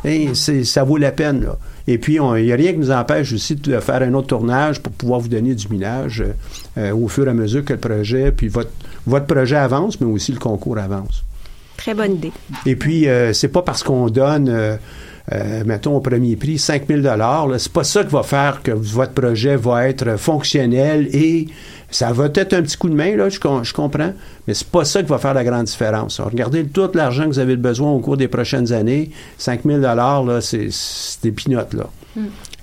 Et ça vaut la peine. Là. Et puis, il n'y a rien qui nous empêche aussi de faire un autre tournage pour pouvoir vous donner du millage euh, euh, au fur et à mesure que le projet, puis votre, votre projet avance, mais aussi le concours avance. Très bonne idée. Et puis, euh, c'est pas parce qu'on donne, euh, euh, mettons, au premier prix 5 000 là, c'est pas ça qui va faire que votre projet va être fonctionnel et ça va être un petit coup de main, là, je, com- je comprends, mais c'est pas ça qui va faire la grande différence. Regardez tout l'argent que vous avez besoin au cours des prochaines années, 5 000 là, c'est des pinottes, là.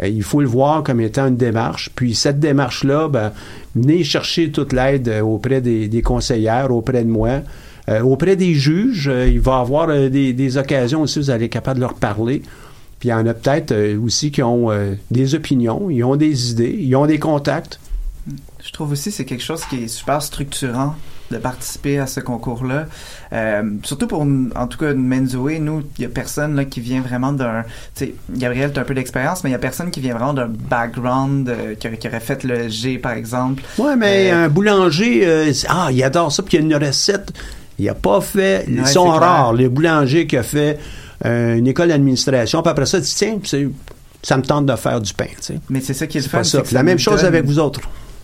Euh, Il faut le voir comme étant une démarche. Puis cette démarche-là, ben, venez chercher toute l'aide euh, auprès des, des conseillères, auprès de moi, auprès des juges. Euh, il va y avoir euh, des, des occasions aussi, vous allez être capable de leur parler. Puis il y en a peut-être euh, aussi qui ont euh, des opinions, ils ont des idées, ils ont des contacts. Je trouve aussi que c'est quelque chose qui est super structurant de participer à ce concours-là. Euh, surtout pour, en tout cas, Menzoé, nous, il y a personne là, qui vient vraiment d'un... Tu sais, Gabriel, tu as un peu d'expérience, mais il y a personne qui vient vraiment d'un background, euh, qui, aurait- qui aurait fait le G, par exemple. Ouais, mais un boulanger, euh, ah, il adore ça, puis il y a une recette. Il n'a pas fait. Ils Ouais, sont clair. rares, les boulangers qui a fait euh, une école d'administration, puis après ça, dit, tiens, ça me tente de faire du pain, tu sais. Mais c'est ça qui est le fun. ça. la même chose donne- avec vous autres.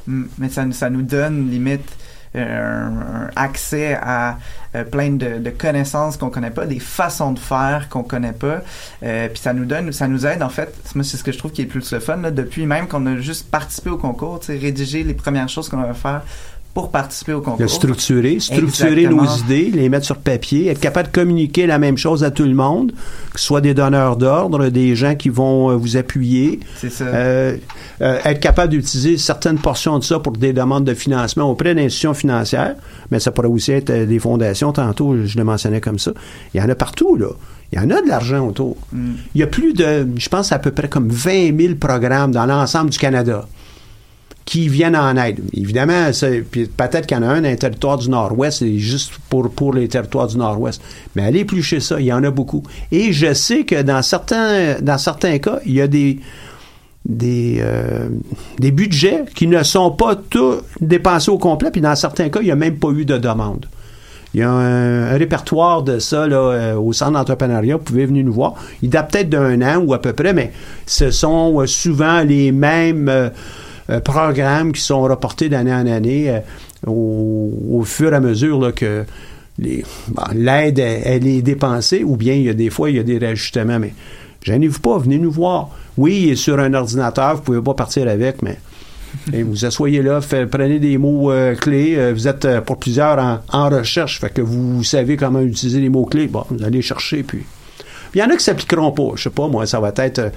Mm, Mais ça, ça nous donne limite euh, un, accès à euh, plein de, de connaissances qu'on connaît pas, des façons de faire qu'on connaît pas. Euh, puis ça nous donne, ça nous aide en fait. Moi c'est ce que je trouve qui est le plus le fun là, depuis même qu'on a juste participé au concours, rédiger les premières choses qu'on va faire pour participer au concours. Structurer, structurer Exactement. nos idées, les mettre sur papier, être capable de communiquer la même chose à tout le monde, que ce soit des donneurs d'ordre, des gens qui vont euh, vous appuyer. C'est ça. Euh, euh, être capable d'utiliser certaines portions de ça pour des demandes de financement auprès d'institutions financières, mais ça pourrait aussi être euh, des fondations, tantôt je le mentionnais comme ça. Il y en a partout, là. Il y en a de l'argent autour. Mm. Il y a plus de, je pense, à peu près comme 20 000 programmes dans l'ensemble du Canada qui viennent en aide. Évidemment, peut-être qu'il y en a un dans les territoires du Nord-Ouest, c'est juste pour, pour les territoires du Nord-Ouest. Mais allez éplucher ça, il y en a beaucoup. Et je sais que dans certains, dans certains cas, il y a des, des, euh, des budgets qui ne sont pas tous dépensés au complet, puis dans certains cas, il n'y a même pas eu de demande. Il y a un, un répertoire de ça là, euh, au centre d'entrepreneuriat. Vous pouvez venir nous voir. Il date peut-être d'un an ou à peu près, mais ce sont euh, souvent les mêmes euh, programmes qui sont reportés d'année en année euh, au, fur et à mesure là, que bon, l'aide elle, est dépensée ou bien il y a des fois il y a des réajustements. Mais gênez-vous pas, venez nous voir. Oui, il est sur un ordinateur, vous pouvez pas partir avec, mais vous asseyez là, prenez des mots euh, clés. euh, vous êtes euh, pour plusieurs en, en recherche, fait que vous savez comment utiliser les mots clés. Bon, vous allez chercher. Puis il y en a qui s'appliqueront pas. Je sais pas, moi, ça va être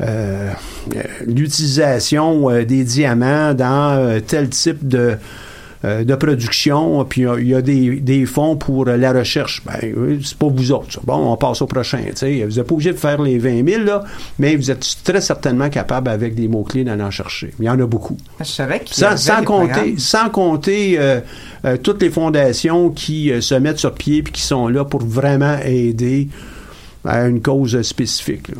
euh, euh, l'utilisation euh, des diamants dans tel type de de production, puis il y a- il y, a des, des fonds pour la recherche. Ben, c'est pas vous autres. ça. Bon, on passe au prochain. Vous n'êtes pas obligé de faire les 20 000, là, mais vous êtes très certainement capable, avec des mots-clés, d'aller en chercher. Il y en a beaucoup. Je savais qu'il Sans, compter, sans compter euh, euh, toutes les fondations qui euh, se mettent sur pied puis qui sont là pour vraiment aider à une cause spécifique. là.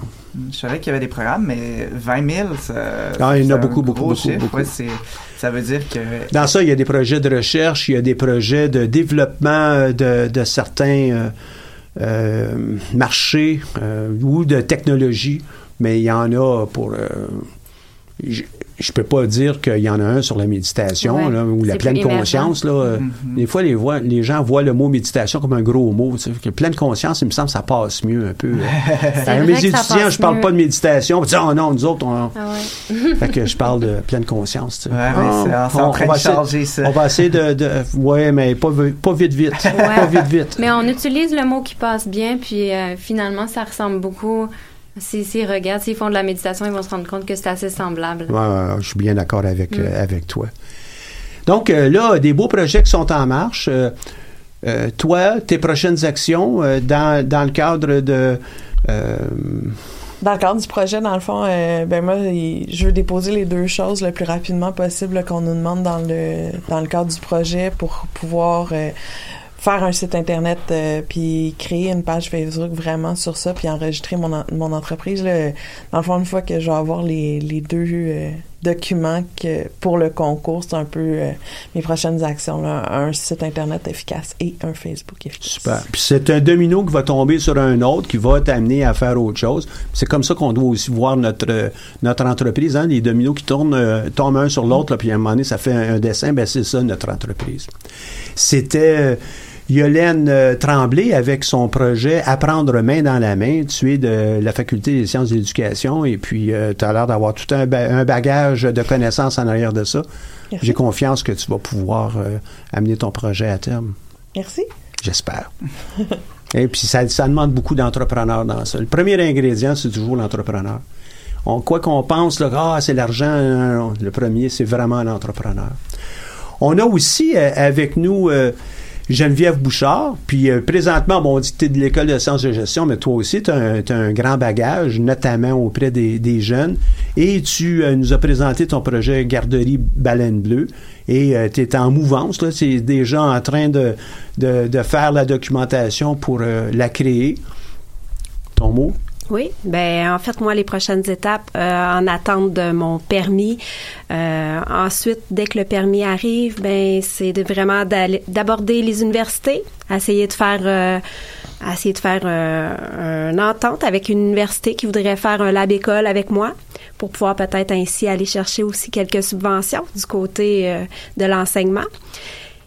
Je savais qu'il y avait des programmes, mais 20 000, ça, Ah, il y en a beaucoup, beaucoup, beaucoup, chiffre. beaucoup. Ouais, c'est- ça veut dire que Dans ça, il y a des projets de recherche, il y a des projets de développement de, de certains euh, euh, marchés euh, ou de technologies, mais il y en a pour... euh, je, je peux pas dire qu'il y en a un sur la méditation Ouais, là, ou la pleine conscience. Là, Mm-hmm. Des fois, les, voix- les gens voient le mot méditation comme un gros mot. que pleine conscience, il me semble que ça passe mieux un peu. À vrai mes que ça étudiants, passe je parle mieux. pas de méditation. Ils disent, oh non, nous autres, on, Ah ouais. fait que je parle de pleine conscience. Ouais, on en train va de changer ça. On va essayer de, de ouais, mais pas vite vite, pas vite vite. Mais on utilise le mot qui passe bien, puis euh, finalement, ça ressemble beaucoup. S'ils s'ils regardent, s'ils font de la méditation, ils vont se rendre compte que c'est assez semblable. Ouais, ouais, je suis bien d'accord avec Mm. euh, avec toi. Donc euh, là, des beaux projets qui sont en marche. Euh, euh, toi, tes prochaines actions euh, dans, dans le cadre de euh, Dans le cadre du projet, dans le fond, euh, ben moi, je veux déposer les deux choses le plus rapidement possible qu'on nous demande dans le dans le cadre du projet pour pouvoir euh, faire un site internet euh, puis créer une page Facebook vraiment sur ça puis enregistrer mon mon entreprise là. dans le fond une fois que je vais avoir les, les deux euh, documents que pour le concours c'est un peu euh, mes prochaines actions là, un site internet efficace et un Facebook efficace Super. Puis c'est un domino qui va tomber sur un autre, qui va t'amener à faire autre chose. C'est comme ça qu'on doit aussi voir notre notre entreprise. Hein? Les dominos qui tournent, tombent un sur l'autre, puis à un moment donné, ça fait un, un dessin. Ben c'est ça notre entreprise. C'était Yolène euh, Tremblay avec son projet Apprendre main dans la main. Tu es de la faculté des sciences de l'éducation et puis tu as l'air d'avoir tout un, ba- un bagage de connaissances en arrière de ça. J'ai confiance que tu vas pouvoir euh, amener ton projet à terme. merci J'espère. Et puis, ça, ça demande beaucoup d'entrepreneurs dans ça. Le premier ingrédient, c'est toujours l'entrepreneur. On, quoi qu'on pense, là, ah, c'est l'argent, le premier, c'est vraiment l'entrepreneur. On a aussi euh, avec nous euh, Geneviève Bouchard. Puis euh, présentement, bon, on dit que tu es de l'école de sciences de gestion, mais toi aussi, tu as, un grand bagage, notamment auprès des, jeunes. Et tu euh, nous as présenté ton projet Garderie Baleine Bleue. Et tu es en mouvance, là. C'est déjà en train de, de, de faire la documentation pour euh, la créer. Ton mot? Oui, ben en fait moi les prochaines étapes euh, en attente de mon permis. Euh, ensuite, dès que le permis arrive, ben c'est vraiment d'aborder les universités, essayer de faire euh, essayer de faire euh, une entente avec une université qui voudrait faire un lab école avec moi pour pouvoir peut-être ainsi aller chercher aussi quelques subventions du côté de l'enseignement.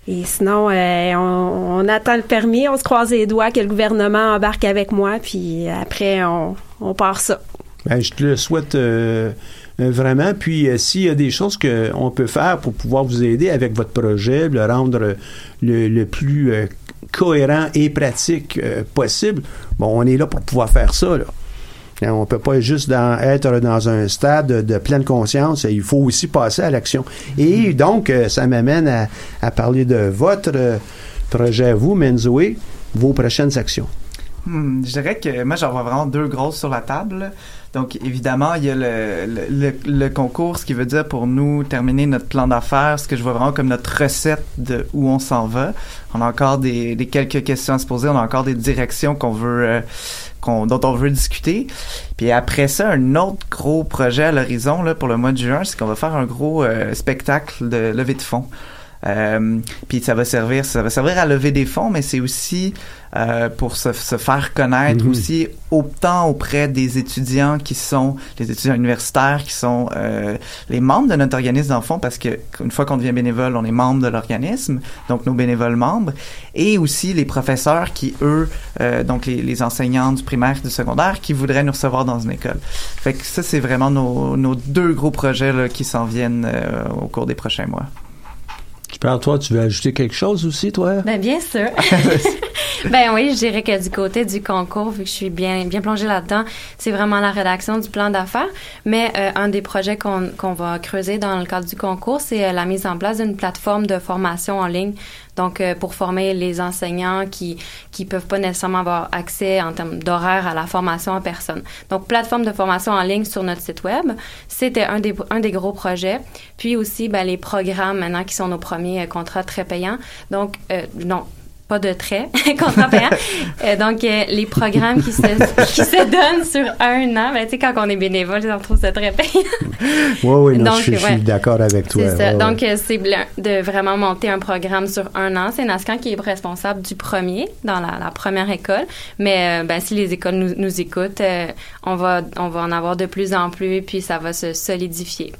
Et sinon, euh, on, attend le permis, on se croise les doigts que le gouvernement embarque avec moi, puis après, on, on part ça. Ben, je te le souhaite euh, vraiment. Puis, euh, s'il y a des choses qu'on peut faire pour pouvoir vous aider avec votre projet, le rendre le, le plus cohérent et pratique possible, bon, on est là pour pouvoir faire ça. Là. Hein, On peut pas juste être dans un stade de, pleine conscience, il faut aussi passer à l'action. Et donc, euh, ça m'amène à, parler de votre euh, projet vous, Menzoé, vos prochaines actions. Hmm, je dirais que moi, j'en vois vraiment deux grosses sur la table. Donc, évidemment, il y a le, le, le, concours, ce qui veut dire pour nous terminer notre plan d'affaires, ce que je vois vraiment comme notre recette de où on s'en va. On a encore des, des, quelques questions à se poser, on a encore des directions qu'on veut, euh, qu'on, dont on veut discuter. Puis après ça, un autre gros projet à l'horizon là pour le mois de juin, c'est qu'on va faire un gros euh, spectacle de levée de fonds. Euh, puis ça va servir, ça va servir à lever des fonds, mais c'est aussi euh, pour se, se, faire connaître Mhm. aussi autant auprès des étudiants qui sont les étudiants universitaires qui sont euh, les membres de notre organisme d'enfants parce que une fois qu'on devient bénévole, on est membre de l'organisme, donc nos bénévoles membres, et aussi les professeurs qui eux, euh, donc les, les enseignants du primaire et du secondaire qui voudraient nous recevoir dans une école. Fait que ça c'est vraiment nos, nos deux gros projets là, qui s'en viennent euh, au cours des prochains mois. Toi, tu veux ajouter quelque chose aussi, toi? Ben bien sûr. ben oui, je dirais que du côté du concours, vu que je suis bien bien plongée là-dedans, c'est vraiment la rédaction du plan d'affaires. Mais euh, un des projets qu'on qu'on va creuser dans le cadre du concours, c'est euh, la mise en place d'une plateforme de formation en ligne. Donc euh, pour former les enseignants qui qui peuvent pas nécessairement avoir accès en termes d'horaire à la formation en personne. Donc plateforme de formation en ligne sur notre site web, c'était un des un des gros projets. Puis aussi ben, les programmes maintenant qui sont nos premiers euh, contrats très payants. Donc euh, non pas de trait, contrat payant. Euh, donc, euh, les programmes qui se, qui se donnent sur un an, ben, tu sais, quand on est bénévole, on trouve ça très payant. Oui, oui, non, Donc, je, je ouais. suis d'accord avec toi. C'est ça. Ouais. Donc, euh, c'est de vraiment monter un programme sur un an. C'est Nascan qui est responsable du premier dans la, la première école. Mais euh, ben, si les écoles nous, nous écoutent, on, va, on va en avoir de plus en plus, puis ça va se solidifier.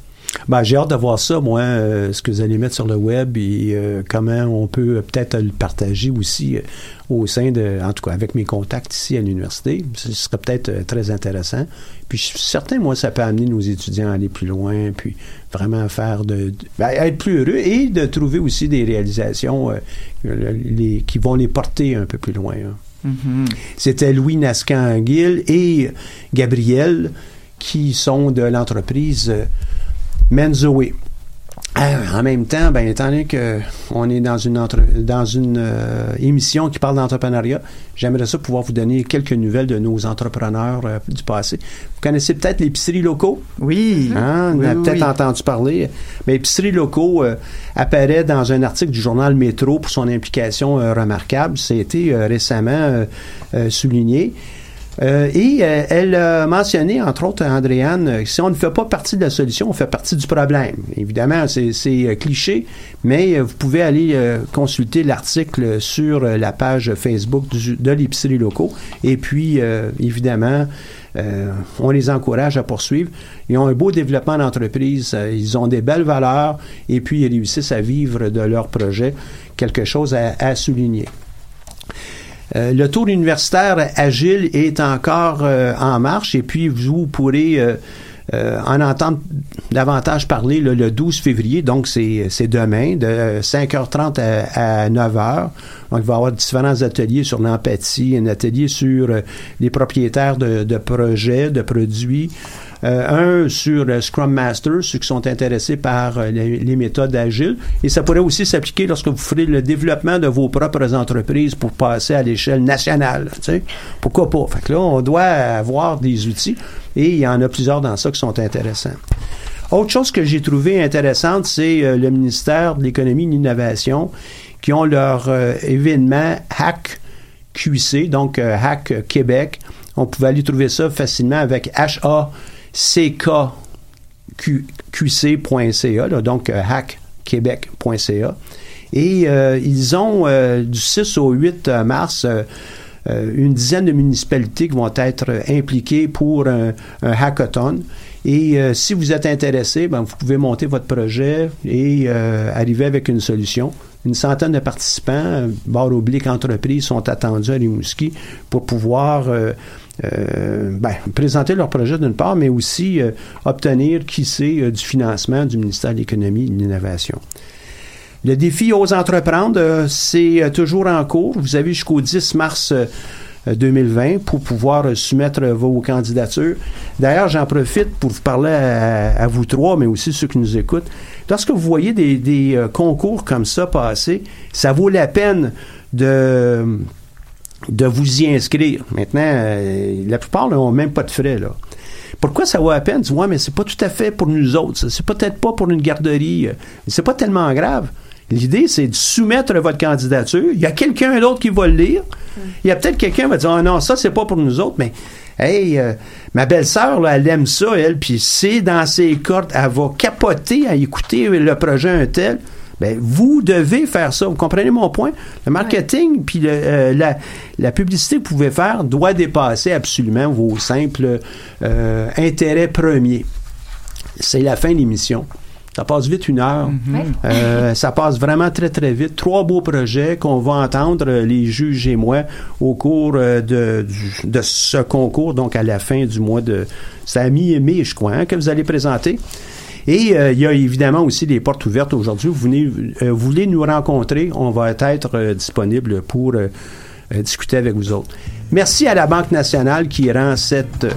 Ben, j'ai hâte de voir ça, moi, euh, ce que vous allez mettre sur le web et euh, comment on peut euh, peut-être le partager aussi euh, au sein de, en tout cas, avec mes contacts ici à l'université. Ce serait peut-être euh, très intéressant. Puis je suis certain, moi, ça peut amener nos étudiants à aller plus loin, puis vraiment faire de, de- ben, être plus heureux et de trouver aussi des réalisations euh, les- qui vont les porter un peu plus loin. hein. Mhm. C'était Louis Nascan-Anguille et Gabriel qui sont de l'entreprise Menzoé. Euh, en même temps, ben, étant donné qu'on est dans une, entre- dans une euh, émission qui parle d'entrepreneuriat, j'aimerais ça pouvoir vous donner quelques nouvelles de nos entrepreneurs euh, du passé. Vous connaissez peut-être l'épicerie locaux? Oui. Hein, on Oui, a oui, peut-être oui. entendu parler. Mais épicerie locaux euh, apparaît dans un article du journal Métro pour son implication remarquable. Ça a été euh, récemment souligné. Euh, et euh, elle a mentionné, entre autres, Andréane, euh, si on ne fait pas partie de la solution, on fait partie du problème. Évidemment, c'est euh, cliché, mais euh, vous pouvez aller euh, consulter l'article sur la page Facebook de l'épicerie locaux. Et puis, évidemment, on les encourage à poursuivre. Ils ont un beau développement d'entreprise, ils ont des belles valeurs et puis ils réussissent à vivre de leur projet. Quelque chose à, à souligner. Euh, le tour universitaire agile est encore euh, en marche et puis vous pourrez euh, en entendre davantage parler le 12 février, donc c'est demain, de 5h30 à, à 9h. Donc, il va y avoir différents ateliers sur l'empathie, un atelier sur euh, les propriétaires de, projets, de produits, euh, un sur le Scrum Master, ceux qui sont intéressés par euh, les, les méthodes agiles. Et ça pourrait aussi s'appliquer lorsque vous ferez le développement de vos propres entreprises pour passer à l'échelle nationale. Tu sais. Pourquoi pas? Fait que là, on doit avoir des outils et il y en a plusieurs dans ça qui sont intéressants. Autre chose que j'ai trouvé intéressante, c'est euh, le ministère de l'Économie et de l'Innovation qui ont leur euh, événement Hack QC, donc euh, Hack Québec. On pouvait aller trouver ça facilement avec H-A-C-K qc.ca, là, donc euh, hackquebec.ca. Et ils ont du 6 au 8 mars une dizaine de municipalités qui vont être euh, impliquées pour un, hackathon. Et euh, si vous êtes intéressé, ben, vous pouvez monter votre projet et euh, arriver avec une solution. Une centaine de participants, euh, barre oblique entreprise, sont attendus à Rimouski pour pouvoir euh, euh, ben, présenter leur projet d'une part, mais aussi euh, obtenir, qui sait, euh, du financement du ministère de l'Économie et de l'Innovation. Le défi aux entreprendre, euh, c'est euh, toujours en cours. Vous avez jusqu'au 10 mars euh, 2020 pour pouvoir euh, soumettre euh, vos candidatures. D'ailleurs, j'en profite pour vous parler à, vous trois, mais aussi ceux qui nous écoutent. Lorsque vous voyez des, euh, concours comme ça passer, ça vaut la peine de vous y inscrire. Maintenant, euh, la plupart n'ont même pas de frais. Là. Pourquoi ça vaut à peine? Tu ouais, mais c'est pas tout à fait pour nous autres. C'est peut-être pas pour une garderie. euh, C'est pas tellement grave. L'idée, c'est de soumettre votre candidature. Il y a quelqu'un d'autre qui va le lire. Il y a peut-être quelqu'un qui va dire, ah non, ça, c'est pas pour nous autres, mais hey, euh, ma belle-sœur, elle aime ça, elle, puis c'est dans ses cordes, elle va capoter à écouter le projet un tel. Ben, vous devez faire ça. Vous comprenez mon point? Le marketing puis euh, la, la publicité que vous pouvez faire doit dépasser absolument vos simples euh, intérêts premiers. C'est la fin de l'émission. Ça passe vite une heure. Euh, ça passe vraiment très, très vite. Trois beaux projets qu'on va entendre, euh, les juges et moi, au cours euh, de, du- de ce concours, donc à la fin du mois de... C'est à mi-mai, je crois, hein, que vous allez présenter. Et euh, il y a évidemment aussi des portes ouvertes aujourd'hui. Vous, venez, euh, vous voulez nous rencontrer, on va être euh, disponible pour discuter avec vous autres. Merci à la Banque nationale qui rend cette